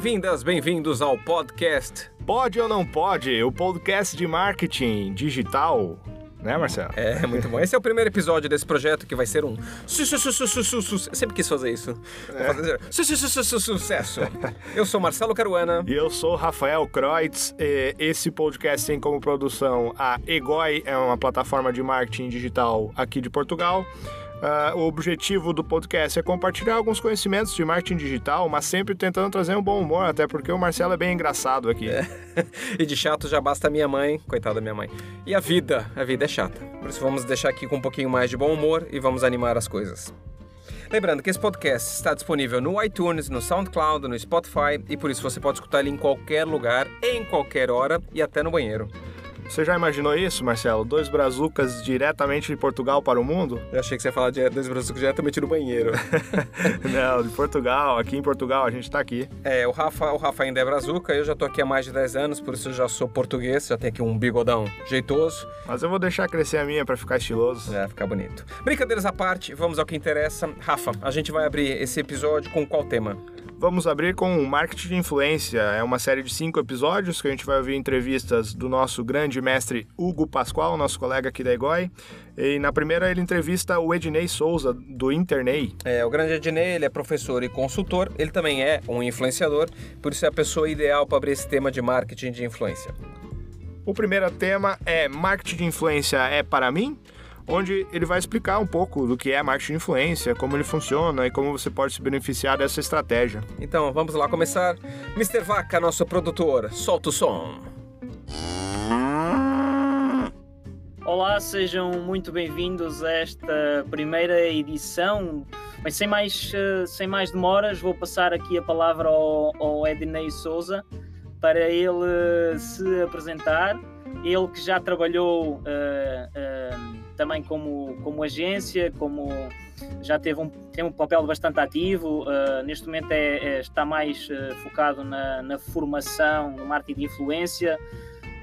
Bem-vindas, bem-vindos ao podcast. Pode ou não pode? O podcast de marketing digital. Né, Marcelo? É, muito bom. Esse é o primeiro episódio desse projeto que vai ser um su su su su su su su Sempre quis fazer isso. Su sucesso. Eu sou Marcelo Caruana. E eu sou Rafael Kreutz. Esse podcast tem como produção a Egoi, é uma plataforma de marketing digital aqui de Portugal. Ah, o objetivo do podcast é compartilhar alguns conhecimentos de marketing digital, mas sempre tentando trazer um bom humor, até porque o Marcelo é bem engraçado aqui. E de chato já basta a minha mãe, coitada da minha mãe. E a vida, a vida é chata. Por isso vamos deixar aqui com um pouquinho mais de bom humor e vamos animar as coisas. Lembrando que esse podcast está disponível no iTunes, no SoundCloud, no Spotify e por isso você pode escutar ele em qualquer lugar, em qualquer hora e até no banheiro. Você já imaginou isso, Marcelo? Dois brazucas diretamente de Portugal para o mundo? Eu achei que você ia falar de dois braços diretamente no banheiro. Não, de Portugal. Aqui em Portugal, a gente tá aqui. É, o Rafa, o Rafa ainda é brazuca, eu já tô aqui há mais de 10 anos, por isso eu já sou português, já tenho aqui um bigodão jeitoso. Mas eu vou deixar crescer a minha para ficar estiloso. É, ficar bonito. Brincadeiras à parte, vamos ao que interessa. Rafa, a gente vai abrir esse episódio com qual tema? Vamos abrir com o Marketing de Influência. É uma série de cinco episódios que a gente vai ouvir entrevistas do nosso grande mestre Hugo Pascoal, nosso colega aqui da Egoi. E na primeira ele entrevista o Ednei Souza, do Internei. É, o grande Ednei, ele é professor e consultor, ele também é um influenciador, por isso é a pessoa ideal para abrir esse tema de marketing de influência. O primeiro tema é Marketing de Influência é para mim? Onde ele vai explicar um pouco do que é marketing de influência, como ele funciona e como você pode se beneficiar dessa estratégia. Então, vamos lá começar. Mr. Vaca, nosso produtor, solta o som. Olá, sejam muito bem-vindos a esta primeira edição. Mas sem mais, eh, sem mais demoras, vou passar aqui a palavra ao, ao Ednei Souza para ele se apresentar. Ele que já trabalhou uh, uh, também como, como agência, como já teve um, tem um papel bastante ativo, uh, neste momento é, é, está mais focado na, na formação, no marketing de influência,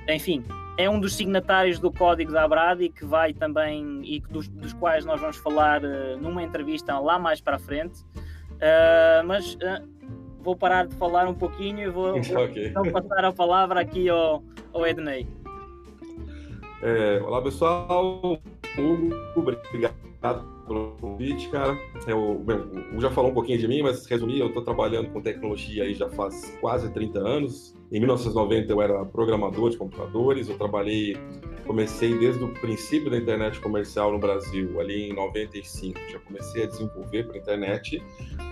enfim, é um dos signatários do código da Abradi que vai também e dos, dos quais nós vamos falar uh, numa entrevista lá mais para a frente. Uh, mas uh, vou parar de falar um pouquinho e vou, okay. vou então passar a palavra aqui ao, ao Ednei. É, olá pessoal, Obrigado pelo convite, cara. Eu, Hugo já falou um pouquinho de mim, mas resumir, eu estou trabalhando com tecnologia aí já faz quase 30 anos. Em 1990 eu era programador de computadores, eu trabalhei, comecei desde o princípio da internet comercial no Brasil, ali em 95, já comecei a desenvolver para internet.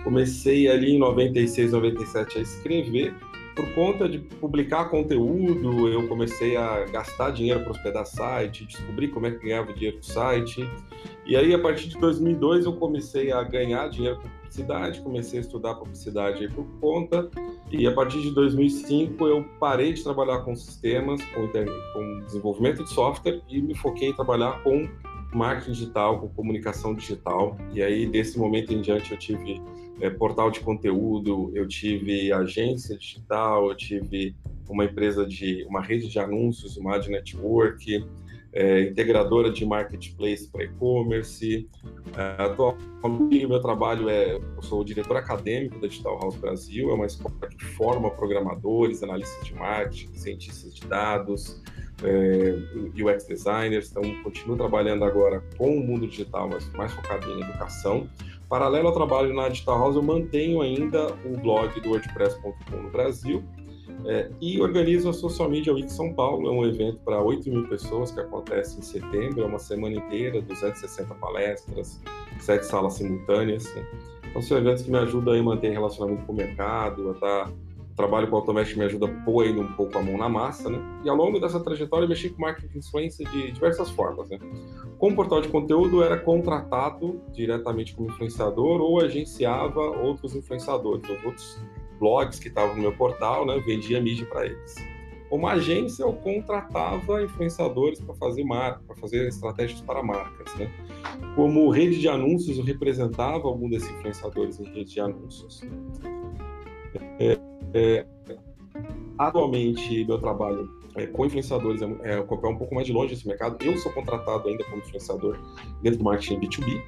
Comecei ali em 96, 97 a escrever por conta de publicar conteúdo, eu comecei a gastar dinheiro para hospedar site, descobri como é que ganhava dinheiro do site. E aí, a partir de 2002, eu comecei a ganhar dinheiro com publicidade, comecei a estudar publicidade por conta. E a partir de 2005, eu parei de trabalhar com sistemas, com, com desenvolvimento de software e me foquei em trabalhar com marketing digital, com comunicação digital. E aí, desse momento em diante, eu tive é, portal de conteúdo, eu tive agência digital, eu tive uma empresa de uma rede de anúncios, uma ad network, é, integradora de marketplace para e-commerce. É, atualmente, meu trabalho é, eu sou o diretor acadêmico da Digital House Brasil, é uma escola que forma programadores, analistas de marketing, cientistas de dados, é, UX designers. Então, continuo trabalhando agora com o mundo digital, mas mais focado em educação. Paralelo ao trabalho na Digital House, eu mantenho ainda o blog do WordPress.com no Brasil é, e organizo a Social Media Week São Paulo. É um evento para 8 mil pessoas que acontece em setembro, é uma semana inteira, 260 palestras, sete salas simultâneas. Né? Então, são eventos que me ajudam a manter relacionamento com o mercado, a estar tá trabalho com o me ajuda a pôr ainda um pouco a mão na massa, né? E ao longo dessa trajetória eu mexi com marketing de influência de diversas formas, né? Com portal de conteúdo era contratado diretamente como influenciador ou agenciava outros influenciadores, outros blogs que estavam no meu portal, né? Vendia mídia para eles. Como agência, eu contratava influenciadores para fazer marca, para fazer estratégias para marcas, né? Como rede de anúncios, eu representava algum desses influenciadores em rede de anúncios. É, é, atualmente, meu trabalho é, com influenciadores é, é um papel um pouco mais de longe desse mercado. Eu sou contratado ainda como influenciador dentro do marketing B2B,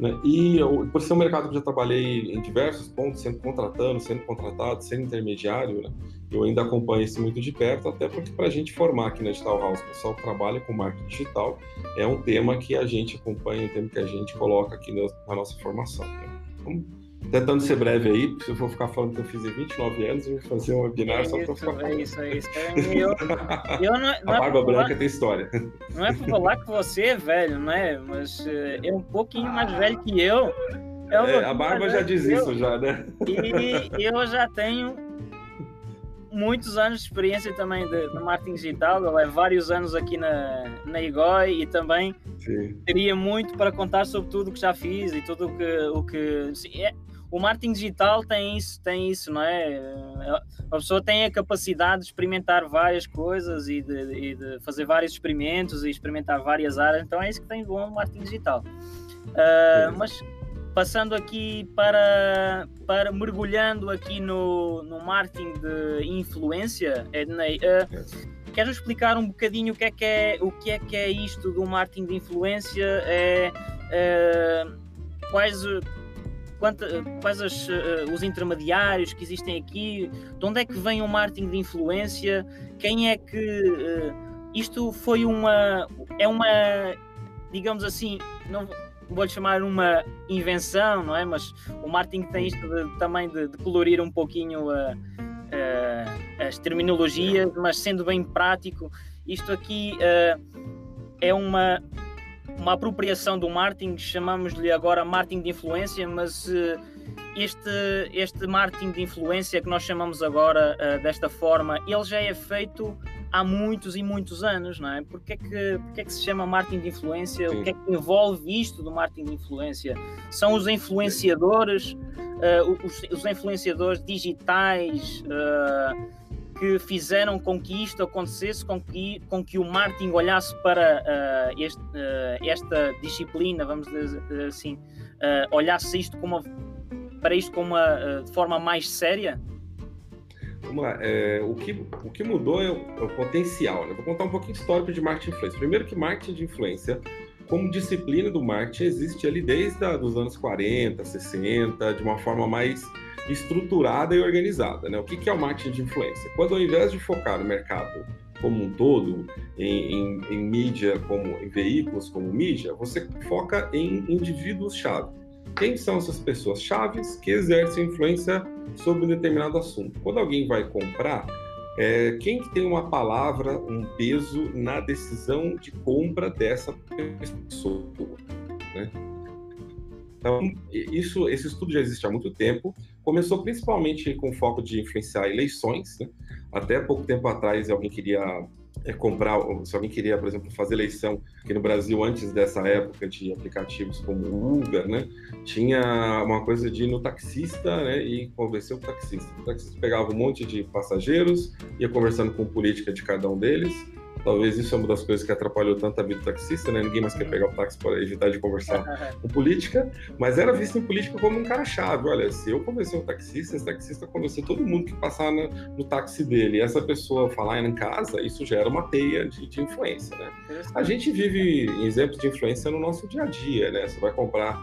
né? E eu, por ser um mercado que já trabalhei em diversos pontos, sendo contratando, sendo contratado, sendo intermediário, né? eu ainda acompanho isso muito de perto, até porque para a gente formar aqui na Digital House, o pessoal que trabalha com marketing digital, é um tema que a gente acompanha, um tema que a gente coloca aqui na, na nossa formação. Né? Então, tentando ser breve aí, se eu for ficar falando que eu fiz em 29 anos, eu vou fazer um webinar é só para falar. É isso, é isso. Eu, eu não, não a é barba branca falar, tem história. Não é para falar que você é velho, né? Mas eh, é um pouquinho mais velho que eu. É, um é a barba já diz isso, já, né? E eu já tenho muitos anos de experiência também de, de marketing digital. Eu levo vários anos aqui na, na IGOI e também Sim. teria muito para contar sobre tudo o que já fiz e tudo o que. O que é, o marketing digital tem isso, tem isso, não é? A pessoa tem a capacidade de experimentar várias coisas e de, e de fazer vários experimentos e experimentar várias áreas, então é isso que tem bom no marketing digital. Uh, mas passando aqui para, para mergulhando aqui no, no marketing de influência, Ednei, uh, queres explicar um bocadinho o que é que é, o que é, que é isto do marketing de influência? É, uh, quais quanto, quais as, uh, os intermediários que existem aqui, de onde é que vem o marketing de influência, quem é que. Uh, isto foi uma. É uma. Digamos assim, não vou-lhe chamar uma invenção, não é? Mas o marketing tem isto de, também de, de, colorir um pouquinho uh, as terminologias, mas sendo bem prático, isto aqui é uma uma apropriação do marketing, chamamos-lhe agora marketing de influência, mas uh, este, este marketing de influência que nós chamamos agora uh, desta forma, ele já é feito há muitos e muitos anos, não é? Porque é que, porque é que se chama marketing de influência? Sim. O que é que envolve isto do marketing de influência? São os influenciadores, uh, os, os, influenciadores digitais, que fizeram com que isto acontecesse, com que, com que o marketing olhasse para uh, este, uh, esta disciplina, vamos dizer assim, uh, olhasse isto como para isto como uma, de forma mais séria? Vamos lá, é, o, que, o que mudou é o, é o potencial. Né? Vou contar um pouquinho histórico de marketing de influência. Primeiro que marketing de influência, como disciplina do marketing, existe ali desde os anos 40, 60, de uma forma mais estruturada e organizada. Né? O que é o marketing de influência? Quando ao invés de focar no mercado como um todo, em, em, em mídia, como em veículos como mídia, você foca em indivíduos-chave. Quem são essas pessoas chaves que exercem influência sobre um determinado assunto? Quando alguém vai comprar, é, quem que tem uma palavra, um peso na decisão de compra dessa pessoa? Né? Então, isso, esse estudo já existe há muito tempo. Começou principalmente com foco de influenciar eleições. Né? Até pouco tempo atrás, alguém queria é, comprar, se alguém queria, por exemplo, fazer eleição aqui no Brasil antes dessa época de aplicativos como Uber, né? Tinha uma coisa de ir no taxista, né? E convencer o taxista. O taxista pegava um monte de passageiros, ia conversando com política de cada um deles Talvez isso é uma das coisas que atrapalhou tanto a vida do taxista, né? Ninguém mais quer pegar o táxi para evitar de conversar com política, mas era visto em política como um cara-chave. Olha, se eu convencer um taxista, esse taxista convencer todo mundo que passar no, no táxi dele, e essa pessoa falar em casa, isso gera uma teia de, de influência, né? A gente vive exemplos de influência no nosso dia a dia, né? Você vai comprar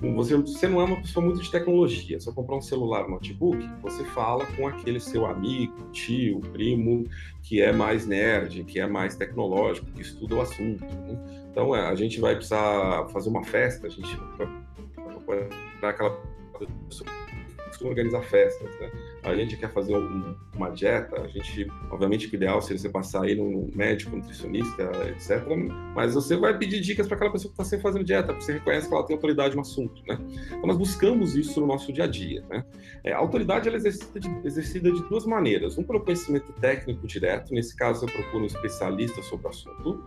você, você não é uma pessoa muito de tecnologia. Se eu comprar um celular, um notebook, você fala com aquele seu amigo, tio, primo, que é mais nerd, que é mais tecnológico, que estuda o assunto. Né? Então, é, a gente vai precisar fazer uma festa, a gente vai aquela costuma organizar festas, né? A gente quer fazer um, uma dieta, a gente, obviamente, o ideal seria você passar aí num médico, nutricionista, etc. Mas você vai pedir dicas para aquela pessoa que está sempre fazendo dieta, porque você reconhece que ela tem autoridade no assunto, né? Então, nós buscamos isso no nosso dia a dia, né? É, a autoridade ela é exercida de, exercida de duas maneiras. Um pelo conhecimento técnico direto, nesse caso você procura um especialista sobre o assunto,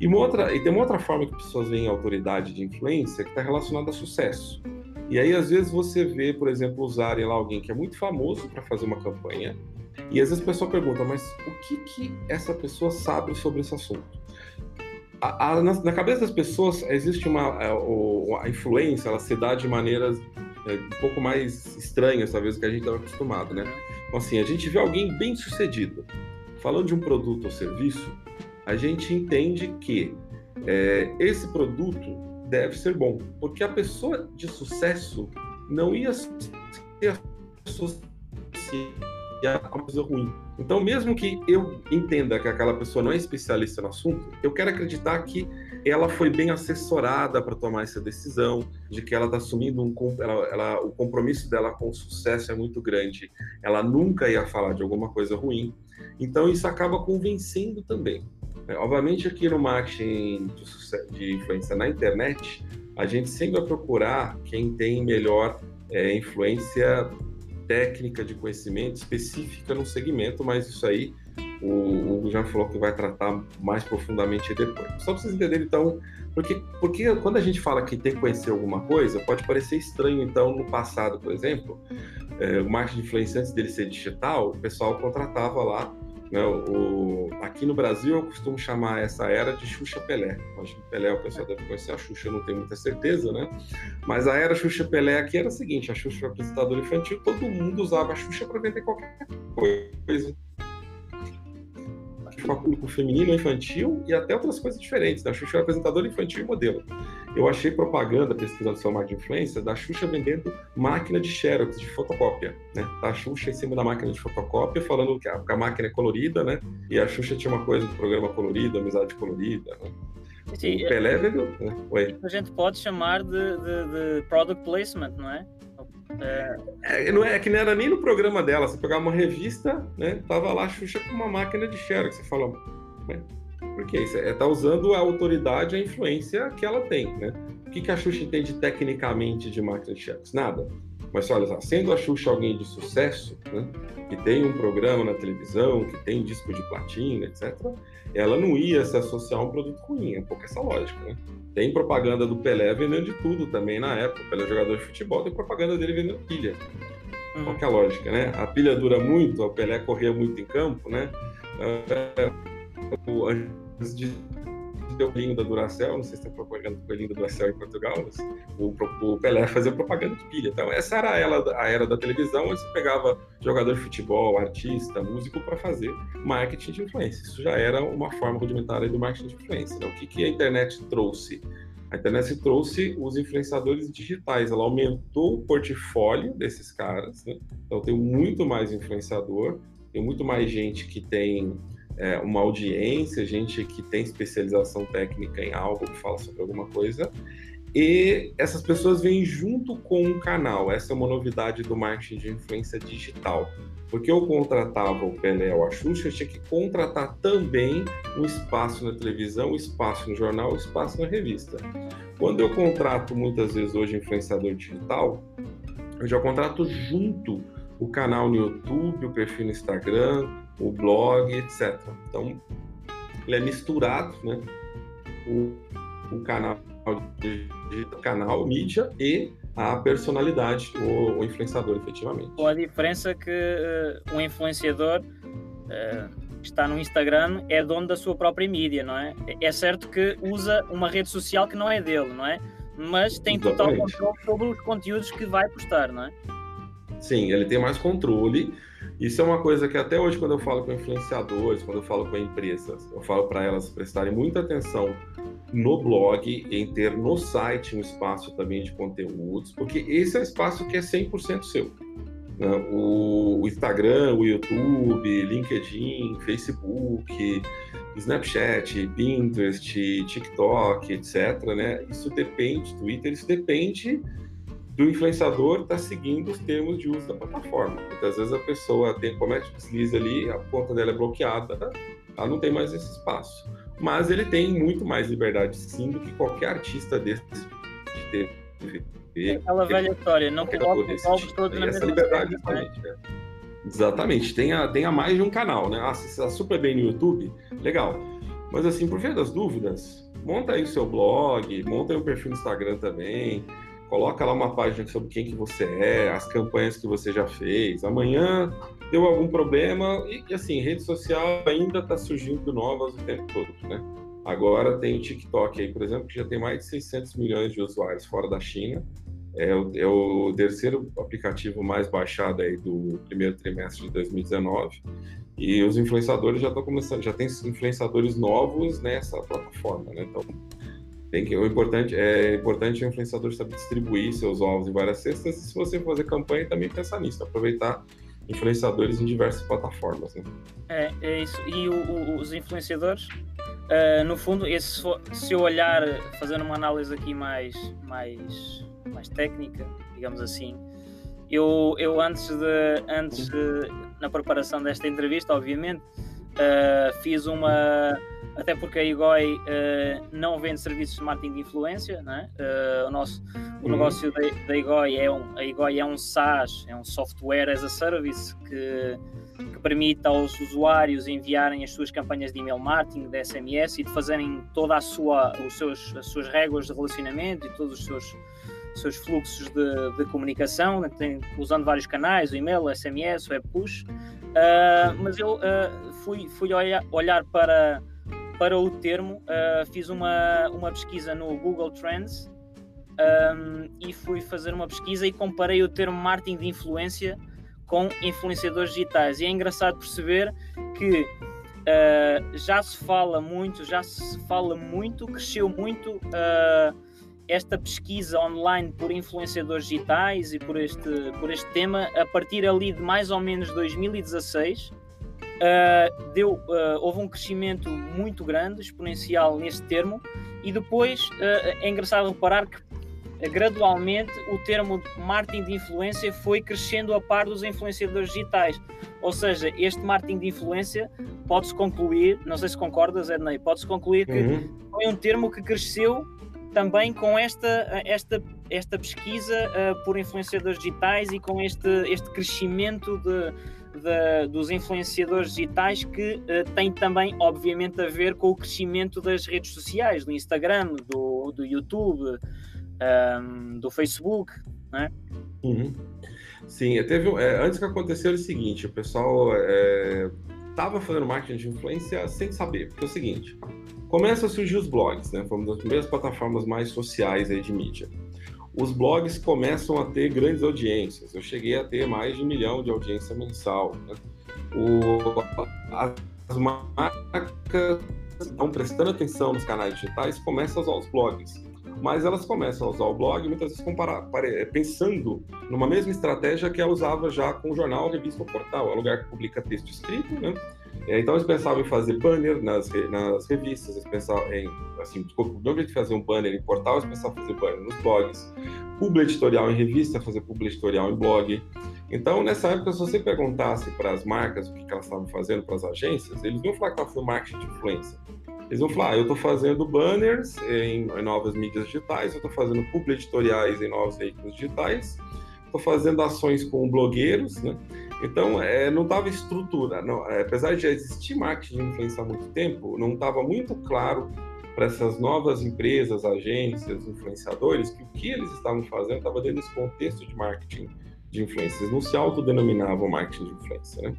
e, uma outra, e tem uma outra forma que pessoas veem autoridade de influência que está relacionada a sucesso. E aí, às vezes, você vê, por exemplo, usarem lá alguém que é muito famoso para fazer uma campanha, e às vezes a pessoa pergunta, mas o que, que essa pessoa sabe sobre esse assunto? A, a, na, na, cabeça das pessoas existe uma a, é, a influência, ela se dá de maneiras é, um pouco mais estranhas, talvez, do que a gente estava acostumado, né? Então, assim, a gente vê alguém bem sucedido, falando de um produto ou serviço, a gente entende que é, esse produto deve ser bom, porque a pessoa de sucesso não ia se associar a uma coisa ruim. Então, mesmo que eu entenda que aquela pessoa não é especialista no assunto, eu quero acreditar que ela foi bem assessorada para tomar essa decisão, de que ela está assumindo um ela, ela, o compromisso dela com o sucesso é muito grande. Ela nunca ia falar de alguma coisa ruim. Então, isso acaba convencendo também. É, obviamente, aqui no marketing de, de, influência na internet, a gente sempre vai procurar quem tem melhor é, influência técnica de conhecimento específica no segmento, mas isso aí o Hugo já falou que vai tratar mais profundamente depois. Só para vocês entenderem, então, porque, porque quando a gente fala que tem que conhecer alguma coisa, pode parecer estranho, então, no passado, por exemplo, é, o marketing de influência antes dele ser digital, o pessoal contratava lá né, o, aqui no Brasil, eu costumo chamar essa era de Xuxa Pelé. Acho que Pelé o pessoal deve conhecer, a Xuxa eu não tenho muita certeza, né? Mas a era Xuxa Pelé aqui era a seguinte: a Xuxa foi apresentadora infantil, todo mundo usava a Xuxa para vender qualquer coisa para público feminino, infantil e até outras coisas diferentes. Da né? Xuxa era apresentadora infantil e modelo. Eu achei propaganda, pesquisando sobre marketing de influência, da Xuxa vendendo máquina de xerox, de fotocópia. Né? Tá a Xuxa em cima da máquina de fotocópia, falando que a, que a máquina é colorida, né? E a Xuxa tinha uma coisa do programa colorido, amizade colorida, né? Sim, o Pelé vendeu. Né? Oi. A gente pode chamar de, de, de product placement, não é? É... É, não é, é, que não era nem no programa dela. Você pegava uma revista, né? Tava lá a Xuxa com uma máquina de xerox. Você fala, né? Porque isso é, tá usando a autoridade, a influência que ela tem, né? O que, que a Xuxa entende tecnicamente de máquina de xerox? Nada. Mas olha só, sendo a Xuxa alguém de sucesso, né, que tem um programa na televisão, que tem disco de platina, etc., ela não ia se associar a um produto ruim, é um pouco essa lógica, né? Tem propaganda do Pelé vendendo de tudo também na época. O Pelé é jogador de futebol, tem propaganda dele vendendo pilha. Uhum. Qual que é a lógica, né? A pilha dura muito, o Pelé corria muito em campo, né? É, antes de o coelhinho da Duracell, não sei se tem propaganda do coelhinho da Duracell em Portugal, mas o, o, Pelé fazia propaganda de pilha. Então, essa era a era, a era da televisão, onde você pegava jogador de futebol, artista, músico para fazer marketing de influência. Isso já era uma forma rudimentar do marketing de influência. Então, o que, que a internet trouxe? A internet trouxe os influenciadores digitais, ela aumentou o portfólio desses caras, né? então tem muito mais influenciador, tem muito mais gente que tem é, uma audiência, gente que tem especialização técnica em algo, que fala sobre alguma coisa, e essas pessoas vêm junto com o canal. Essa é uma novidade do marketing de influência digital. Porque eu contratava o Pelé ou a Xuxa, eu tinha que contratar também um espaço na televisão, um espaço no jornal, um espaço na revista. Quando eu contrato muitas vezes hoje influenciador digital, eu já contrato junto o canal no YouTube, o perfil no Instagram, o blog, etc. Então, ele é misturado, né? O, o canal, o canal, mídia e a personalidade, o, o, influenciador, efetivamente. Com a diferença que uh, o influenciador uh, está no Instagram é dono da sua própria mídia, não é? É certo que usa uma rede social que não é dele, não é? Mas tem Exatamente. total controle sobre os conteúdos que vai postar, não é? Sim, ele tem mais controle isso é uma coisa que até hoje, quando eu falo com influenciadores, quando eu falo com empresas, eu falo para elas prestarem muita atenção no blog, em ter no site um espaço também de conteúdos, porque esse é o espaço que é 100% seu. Né? O Instagram, o YouTube, LinkedIn, Facebook, Snapchat, Pinterest, TikTok, etc. Né? Isso depende, Twitter, isso depende do influenciador estar tá seguindo os termos de uso da plataforma. Muitas vezes a pessoa tem, comete deslize ali, a conta dela é bloqueada, ela não tem mais esse espaço. Mas ele tem muito mais liberdade, sim, do que qualquer artista desse de TV. Aquela velha história, não coloca os ovos todos na mesma liberdade, né? exatamente, né? Exatamente, tenha, tenha mais de um canal, né? Ah, se está super bem no YouTube, legal. Mas assim, por via das dúvidas, monta aí o seu blog, monta aí o perfil no Instagram também, coloca lá uma página sobre quem que você é, as campanhas que você já fez. Amanhã deu algum problema e, assim, rede social ainda está surgindo novas o tempo todo, né? Agora tem o TikTok aí, por exemplo, que já tem mais de 600 milhões de usuários fora da China. É o, é o terceiro aplicativo mais baixado aí do primeiro trimestre de 2019 e os influenciadores já estão começando, já tem influenciadores novos nessa plataforma, né? Então tem que, o importante é importante o influenciador saber distribuir seus ovos em várias cestas e se você fazer campanha também pensar nisso, aproveitar influenciadores em diversas plataformas. Né? É, é isso. E o, o, os influenciadores, uh, no fundo, esse, se eu olhar, fazendo uma análise aqui mais, mais, mais técnica, digamos assim, eu, eu antes de, antes de, na preparação desta entrevista, obviamente, uh, fiz uma até porque a Igoi uh, não vende serviços de marketing de influência, né? Uh, o nosso o uhum. negócio da, da Igoi é um a Igoi é um SaaS, é um software as a service que, que permite aos usuários enviarem as suas campanhas de email marketing, de SMS e de fazerem toda a sua os seus as suas regras de relacionamento e todos os seus seus fluxos de, de comunicação, né? tem, usando vários canais, o e-mail, o SMS, o web push. Uh, mas eu fui, fui olhar, olhar para para o termo, uh, fiz uma, uma pesquisa no Google Trends um, e fui fazer uma pesquisa e comparei o termo marketing de influência com influenciadores digitais. E é engraçado perceber que uh, já se fala muito, já se fala muito, cresceu muito uh, esta pesquisa online por influenciadores digitais e por este, por este tema a partir ali de mais ou menos 2016 uh, deu, uh, houve um crescimento muito grande, exponencial neste termo, e depois uh, é engraçado reparar que gradualmente o termo marketing de influência foi crescendo a par dos influenciadores digitais. Ou seja, este marketing de influência pode-se concluir, não sei se concordas, Ednei, pode-se concluir que uhum. foi um termo que cresceu também com esta, esta, esta pesquisa uh, por influenciadores digitais e com este, este crescimento de, dos influenciadores digitais que uh, tem também, obviamente, a ver com o crescimento das redes sociais, do Instagram, do, do YouTube, um, ehm, do Facebook, né? Uhum. Sim, teve, é, antes que aconteceu o seguinte, o pessoal estava é, fazendo marketing de influência sem saber, porque é o seguinte, começa a surgir os blogs, né? Fomos das primeiras plataformas mais sociais aí de mídia os blogs começam a ter grandes audiências. Eu cheguei a ter mais de um milhão de audiência mensal. Né? O, as marcas estão prestando atenção nos canais digitais começam a usar os blogs. Mas elas começam a usar o blog muitas vezes comparar, pensando numa mesma estratégia que ela usava já com o jornal, revista ou portal. É lugar que publica texto escrito, né? É, então eles pensavam em fazer banner nas, nas revistas, eles pensavam em, assim, desculpa, não de fazer um banner em portal, eles pensavam em fazer banner nos blogs, publi editorial em revista, fazer publi editorial em blog. Então, nessa época, se você perguntasse para as marcas o que, que elas estavam fazendo, para as agências, eles iam falar que estavam fazendo marketing de influência. Eles vão falar, ah, eu estou fazendo banners em, em, novas mídias digitais, eu estou fazendo publi editoriais em novos veículos digitais, estou fazendo ações com blogueiros, né? Então, é, não estava estrutura. Não, é, apesar de já existir marketing de influência há muito tempo, não estava muito claro para essas novas empresas, agências, influenciadores, que o que eles estavam fazendo estava dentro desse contexto de marketing de influência. Eles não se autodenominavam marketing de influência, né?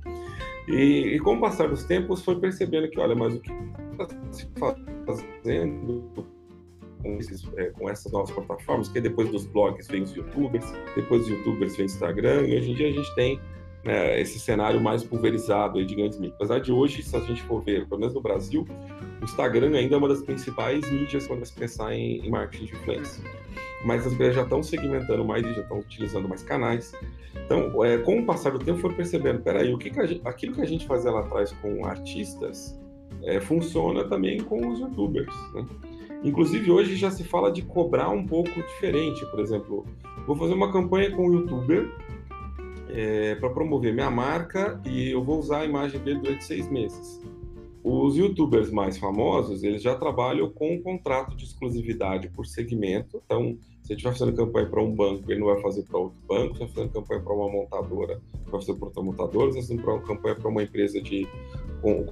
E, e com o passar dos tempos, foi percebendo que, olha, mas o que está se fazendo com, esses, é, com, essas novas plataformas, que depois dos blogs vem os youtubers, depois dos youtubers vem o Instagram, e hoje em dia a gente tem né, esse cenário mais pulverizado de grandes mídias. Apesar de hoje, se a gente for ver, pelo menos no Brasil, o Instagram ainda é uma das principais mídias quando se pensar em, em marketing de influência. Mas as empresas já estão segmentando mais e já estão utilizando mais canais. Então, é, com o passar do tempo, foram percebendo, peraí, o que, que gente, aquilo que a gente fazia lá atrás com artistas é, funciona também com os youtubers, né? Inclusive, hoje já se fala de cobrar um pouco diferente. Por exemplo, vou fazer uma campanha com o youtuber é, para promover minha marca e eu vou usar a imagem dele durante seis meses. Os youtubers mais famosos, eles já trabalham com um contrato de exclusividade por segmento. Então, se ele estiver fazendo campanha para um banco, ele não vai fazer para outro banco. Se estiver fazendo campanha para uma montadora, vai fazer para outra montadora. Se estiver fazendo campanha para uma empresa de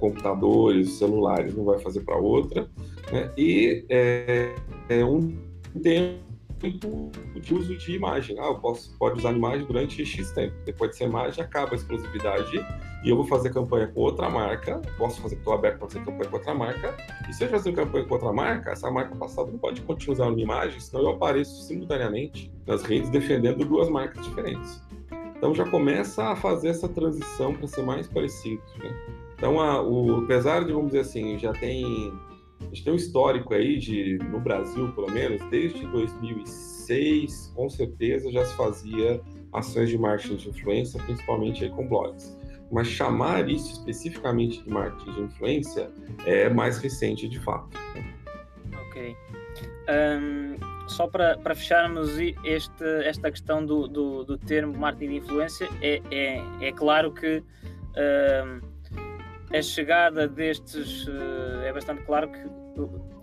computadores, celulares, não vai fazer para outra. Né? E é, é um tempo de uso de imagem. Ah, eu posso pode usar imagem durante X tempo. Depois dessa imagem acaba a exclusividade e eu vou fazer campanha com outra marca. Posso fazer, estou aberto para fazer campanha com outra marca. E se eu fazer campanha com outra marca, essa marca passada não pode continuar usando minha imagem, senão eu apareço simultaneamente nas redes defendendo duas marcas diferentes. Então já começa a fazer essa transição para ser mais parecido. Né? Então, a, o, apesar de, vamos dizer assim, já tem a gente tem um histórico aí de, no Brasil, pelo menos, desde 2006, com certeza já se fazia ações de marketing de influência, principalmente aí com blogs. Mas chamar isso especificamente de marketing de influência é mais recente de fato. Ok. Um, só para, fecharmos este, esta questão do, do, do, termo marketing de influência, é, é, é claro que um, a chegada destes eh, é bastante claro que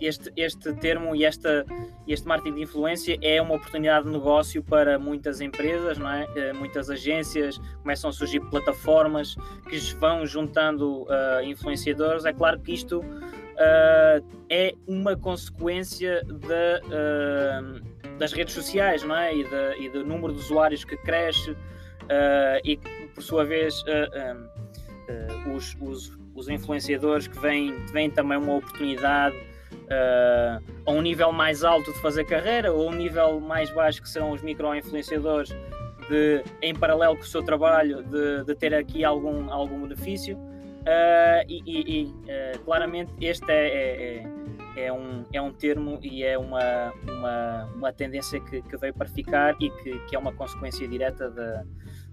este, este termo e esta, este marketing de influência é uma oportunidade de negócio para muitas empresas, não é? Eh, muitas agências, começam a surgir plataformas que vão juntando uh, influenciadores. É claro que isto uh, é uma consequência de, uh, das redes sociais não é? e, de, e do número de usuários que cresce e por sua vez, uh, os, os, os, influenciadores que vêm, vêm também uma oportunidade uh, a um nível mais alto de fazer carreira ou um nível mais baixo que serão os micro-influenciadores de, em paralelo com o seu trabalho de, de ter aqui algum, algum benefício. Uh, e, e, uh, claramente este é, é, é, é, um, é um termo e é uma, uma, uma tendência que, que veio para ficar e que, que é uma consequência direta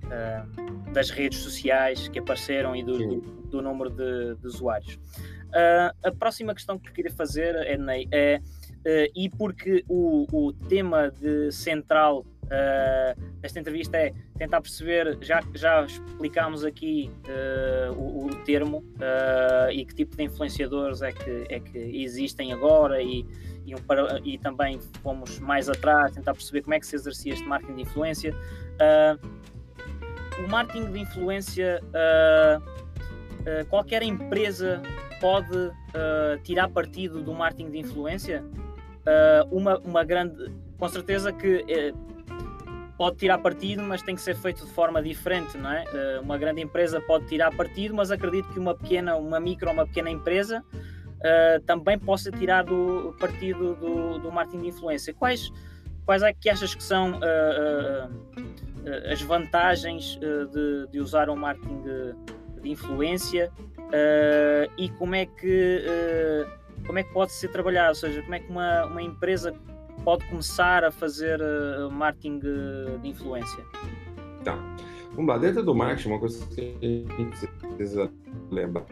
uh, das redes sociais que apareceram e do, do, do número de, de usuários. Uh, a próxima questão que queria fazer, Ednei, é, uh, e porque o, o tema de central uh, desta entrevista é tentar perceber, já, já explicámos aqui uh, o, o, termo e que tipo de influenciadores é que, é que existem agora e, e, um, e também fomos mais atrás, tentar perceber como é que se exercia este marketing de influência. O marketing de influência, uh, uh, qualquer empresa pode uh, tirar partido do marketing de influência? uma, uma grande, com certeza que pode tirar partido, mas tem que ser feito de forma diferente, não é? uma grande empresa pode tirar partido, mas acredito que uma pequena, uma micro, uma pequena empresa também possa tirar do partido do, do marketing de influência. Quais quais é que achas que são uh, uh, uh, as vantagens de, de, usar um marketing de, de influência e como é que como é que pode ser trabalhado, ou seja, como é que uma, uma empresa pode começar a fazer marketing de influência? Tá. Vamos lá, dentro do marketing, uma coisa que a gente precisa lembrar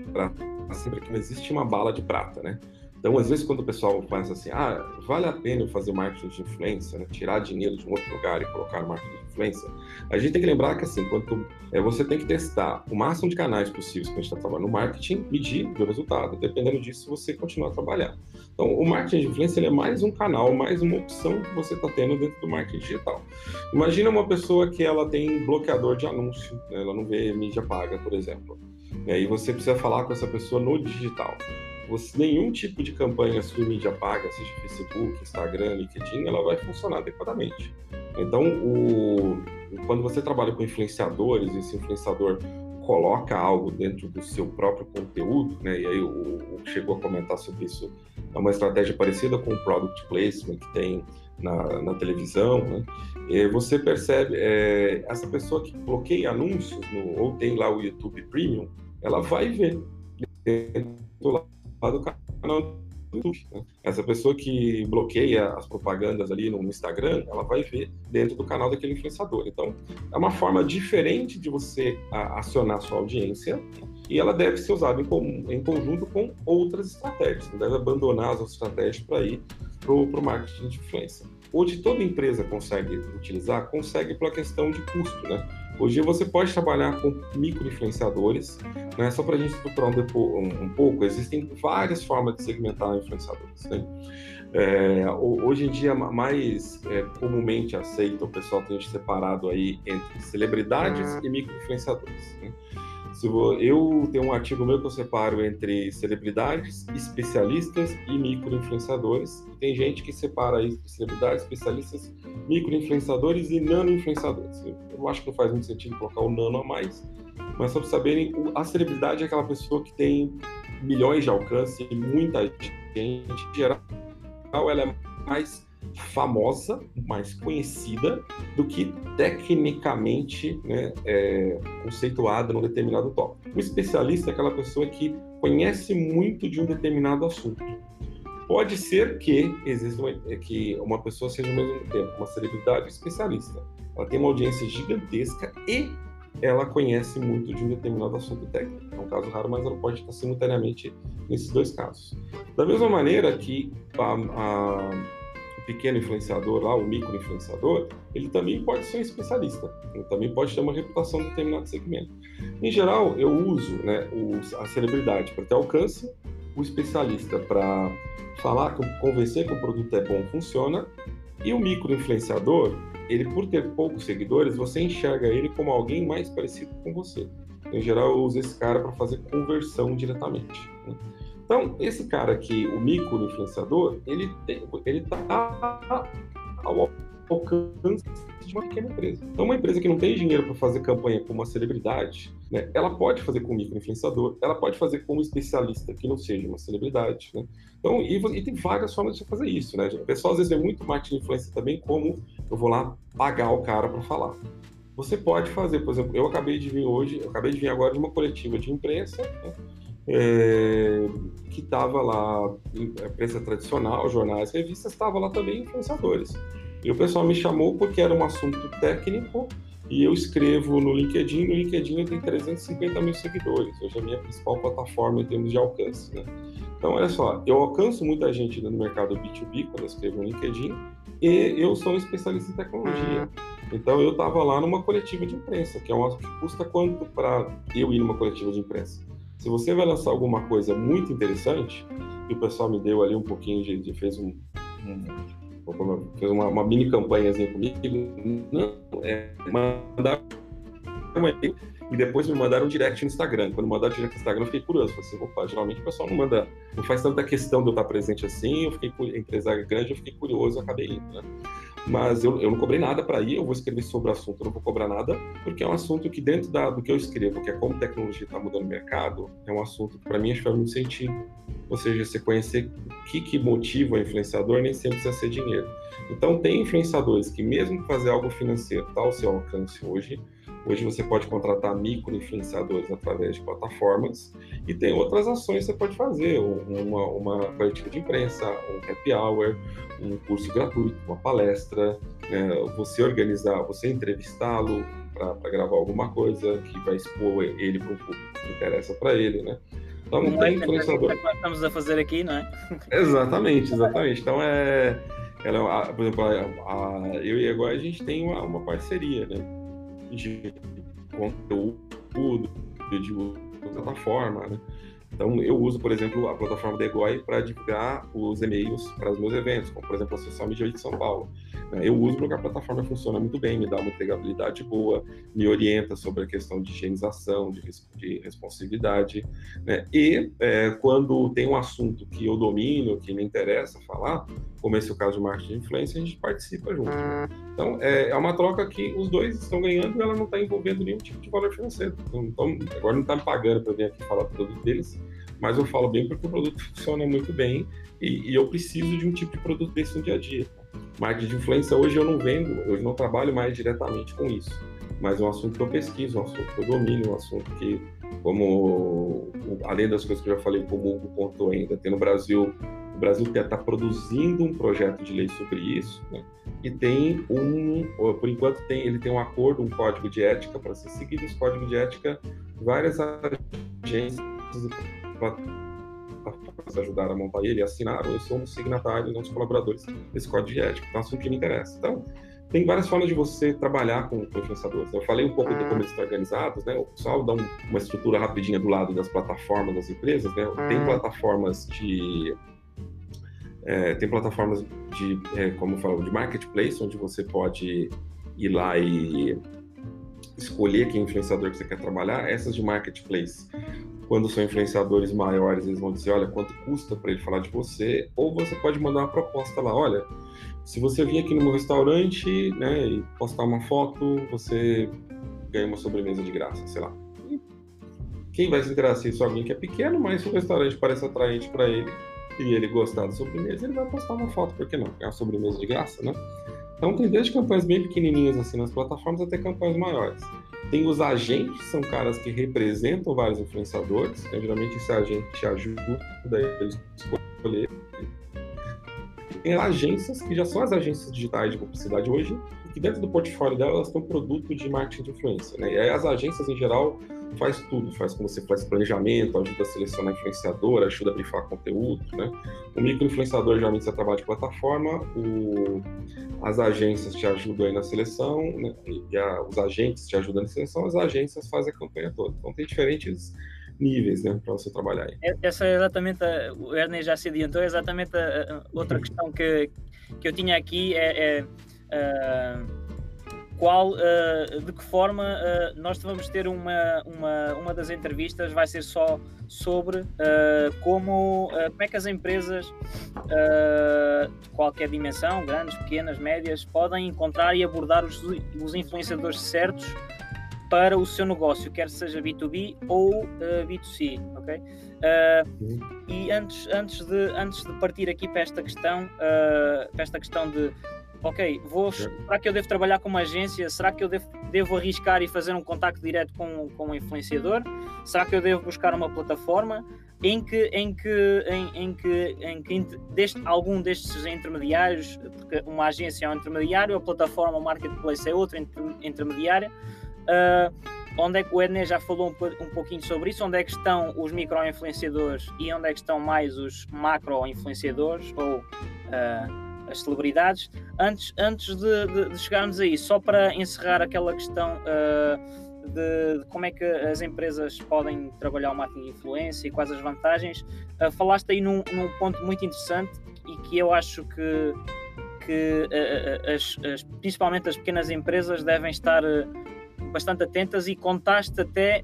sempre é que não existe uma bala de prata, né? Então, às vezes, quando o pessoal pensa assim, ah, vale a pena eu fazer marketing de influência, né? tirar dinheiro de um outro lugar e colocar marketing de influência, a gente tem que lembrar que, assim, quanto, é, você tem que testar o máximo de canais possíveis que a gente está trabalhando no marketing, medir o resultado. Dependendo disso, você continua a trabalhar. Então, o marketing de influência é mais um canal, mais uma opção que você está tendo dentro do marketing digital. Imagina uma pessoa que ela tem bloqueador de anúncio, né? ela não vê mídia paga, por exemplo. E aí você precisa falar com essa pessoa no digital você, nenhum tipo de campanha sua mídia paga, seja Facebook, Instagram, LinkedIn, ela vai funcionar adequadamente. Então, o, quando você trabalha com influenciadores, esse influenciador coloca algo dentro do seu próprio conteúdo, né? E aí o, o chegou a comentar sobre isso. É uma estratégia parecida com o product placement que tem na, na televisão, né? E você percebe é, essa pessoa que bloqueia anúncios no, ou tem lá o YouTube Premium, ela vai ver dentro do canal do YouTube. Né? Essa pessoa que bloqueia as propagandas ali no Instagram, ela vai ver dentro do canal daquele influenciador. Então, é uma forma diferente de você acionar sua audiência e ela deve ser usada em, em conjunto com outras estratégias. Não deve abandonar as outras estratégias para ir para o marketing de influência. Hoje toda empresa consegue utilizar, consegue pela questão de custo, né? Hoje você pode trabalhar com micro-influenciadores, né? só para a gente estruturar um, um, pouco, existem várias formas de segmentar influenciadores. Né? É, hoje em dia, mais é, comumente aceito, o pessoal tem separado aí entre celebridades e micro-influenciadores. Né? Se eu tenho um artigo meu que eu separo entre celebridades, especialistas e microinfluenciadores. Tem gente que separa aí celebridades, especialistas, microinfluenciadores e nanoinfluenciadores. Eu acho que não faz muito sentido colocar o nano a mais, mas só para saberem, a celebridade é aquela pessoa que tem milhões de alcance, muita gente, em geral, ela é mais famosa, mais conhecida do que tecnicamente né, é, conceituada num determinado tópico. O especialista é aquela pessoa que conhece muito de um determinado assunto. Pode ser que exista uma, que uma pessoa seja ao mesmo tempo uma celebridade especialista. Ela tem uma audiência gigantesca e ela conhece muito de um determinado assunto técnico. É um caso raro, mas ela pode estar simultaneamente nesses dois casos. Da mesma maneira que a, a pequeno influenciador lá, o micro influenciador, ele também pode ser um especialista, ele também pode ter uma reputação em determinado segmento. Em geral, eu uso né, a celebridade para ter alcance, o especialista para falar, convencer que o produto é bom, funciona, e o micro influenciador, ele por ter poucos seguidores, você enxerga ele como alguém mais parecido com você. Em geral, eu uso esse cara para fazer conversão diretamente. Né? Então, esse cara aqui, o micro influenciador, ele ele está ao alcance de uma pequena empresa. Então, uma empresa que não tem dinheiro para fazer campanha com uma celebridade, né, ela pode fazer com um micro influenciador, ela pode fazer com um especialista que não seja uma celebridade. Né? Então, e, e, tem várias formas de fazer isso. Né? O pessoal às vezes vê muito marketing influência também como eu vou lá pagar o cara para falar. Você pode fazer, por exemplo, eu acabei de vir hoje, eu acabei de vir agora de uma coletiva de imprensa, né? É, que estava lá, imprensa tradicional, jornais, revistas, estava lá também influenciadores. E o pessoal me chamou porque era um assunto técnico e eu escrevo no LinkedIn. No LinkedIn eu tenho 350 mil seguidores. Hoje é a minha principal plataforma em termos de alcance. Né? Então, olha só, eu alcanço muita gente no mercado B2B quando eu escrevo no LinkedIn e eu sou um especialista em tecnologia. Então, eu estava lá numa coletiva de imprensa, que é uma que custa quanto para eu ir numa coletiva de imprensa? Se você vai lançar alguma coisa muito interessante, e o pessoal me deu ali um pouquinho de, de fez um, um fez uma, uma, mini campanhazinha comigo, não, é, mandar e depois me mandaram um direct no Instagram. Quando mandaram direct no Instagram, eu fiquei curioso. Falei assim, opa, geralmente o pessoal não manda, não faz tanta questão de eu estar presente assim. Eu fiquei, empresário grande, eu fiquei curioso, acabei indo, né? Mas eu, eu não cobrei nada para ir, eu vou escrever sobre o assunto, eu não vou cobrar nada, porque é um assunto que dentro da, do que eu escrevo, que é como tecnologia está mudando o mercado, é um assunto que para mim faz muito sentido. Ou seja, você conhecer o que, que motiva o influenciador nem sempre precisa ser dinheiro. Então tem influenciadores que mesmo fazer algo financeiro está ao seu alcance hoje, Hoje você pode contratar micro influenciadores através de plataformas e tem outras ações que você pode fazer, uma, uma coletiva de imprensa, um happy hour, um curso gratuito, uma palestra, né? você organizar, você entrevistá-lo para gravar alguma coisa que vai expor ele para um público que interessa para ele, né? Então não, tem é influenciador. Que estamos a fazer aqui, não é? Exatamente, exatamente. Então é, ela, por exemplo, a, a, eu e a a gente tem uma, uma parceria, né? De conteúdo, de plataforma, né? Então, eu uso, por exemplo, a plataforma da Egoi para divulgar os e-mails para os meus eventos, como, por exemplo, a Social Media de São Paulo. Né? Eu uso porque a plataforma funciona muito bem, me dá uma entregabilidade boa, me orienta sobre a questão de higienização, de, de responsividade. Né? E é, quando tem um assunto que eu domino, que me interessa falar, como esse é o caso de marketing de influência, a gente participa junto. Né? Então, é, é, uma troca que os dois estão ganhando e ela não está envolvendo nenhum tipo de valor financeiro. Então, agora não está me pagando para vir aqui falar do produto deles, mas eu falo bem porque o produto funciona muito bem e, e eu preciso de um tipo de produto desse no dia a dia. Marketing de influência hoje eu não vendo, eu não trabalho mais diretamente com isso, mas é um assunto que eu pesquiso, um assunto que eu domino, um assunto que, como além das coisas que eu já falei, como o Hugo pontou ainda, tem no Brasil, o Brasil está produzindo um projeto de lei sobre isso, né? e tem um, por enquanto tem, ele tem um acordo, um código de ética para ser seguido, esse código de ética, várias agências ajudaram a montar ele, assinaram, eu sou um signatário, um dos colaboradores desse código de ética. Então, é um assunto que me interessa. Então, tem várias formas de você trabalhar com, com influenciadores. Eu falei um pouco de como eles estão organizados, né? O pessoal dá um, uma estrutura rapidinha do lado das plataformas das empresas, né? Tem plataformas de é, tem plataformas de, é, como eu falo, de marketplace, onde você pode ir lá e escolher que influenciador que você quer trabalhar, essas de marketplace, quando são influenciadores maiores, eles vão dizer, olha, quanto custa para ele falar de você, ou você pode mandar uma proposta lá, olha, se você vir aqui no meu restaurante, né, e postar uma foto, você ganha uma sobremesa de graça, sei lá. Quem vai se interessar se alguém que é pequeno, mas se o restaurante parece atraente para ele e ele gostar da sobremesa, ele vai postar uma foto, por que não? É uma sobremesa de graça, né? Então tem desde campanhas bem pequenininhas assim nas plataformas até campanhas maiores. Tem os agentes, são caras que representam vários influenciadores. Então, geralmente esse agente ajuda eles escolher. Tem agências que já são as agências digitais de publicidade hoje, e que dentro do portfólio delas têm um produto de marketing de influência. Né? E aí as agências, em geral, faz tudo, faz como você faz planejamento, ajuda a selecionar influenciador, ajuda a brifar conteúdo, né? O microinfluenciador geralmente você trabalha de plataforma, o, as agências te ajudam aí na seleção, né? e a, os agentes te ajudam na seleção, as agências fazem a campanha toda. Então tem diferentes níveis, né, para você trabalhar aí. É, essa é exatamente, a, o Ernie já se adiantou, é exatamente a, a outra questão que, que eu tinha aqui, é, é uh qual, uh, de que forma uh, nós vamos ter uma, uma, uma das entrevistas vai ser só sobre uh, como, como é que as empresas de qualquer dimensão, grandes, pequenas, médias, podem encontrar e abordar os, os influenciadores certos para o seu negócio, quer seja B2B ou B2C, ok? e antes, antes, de, antes de partir aqui para esta questão, para esta questão de ok, vou, será que eu devo trabalhar com uma agência? Será que eu devo, devo arriscar e fazer um contacto direto com, com um influenciador? Será que eu devo buscar uma plataforma em que, em que, em, em que, em que deste, algum destes intermediários, porque uma agência é um intermediário, a plataforma, o marketplace é outra intermediária, uh, onde é que o Edney já falou um, um pouquinho sobre isso, onde é que estão os micro-influenciadores e onde é que estão mais os macro-influenciadores ou... Uh, as celebridades. Antes, antes de, de, de, chegarmos aí, só para encerrar aquela questão uh, de, de, como é que as empresas podem trabalhar o marketing de influência e quais as vantagens, uh, falaste aí num, num, ponto muito interessante e que eu acho que, que uh, as, as, principalmente as pequenas empresas devem estar bastante atentas e contaste até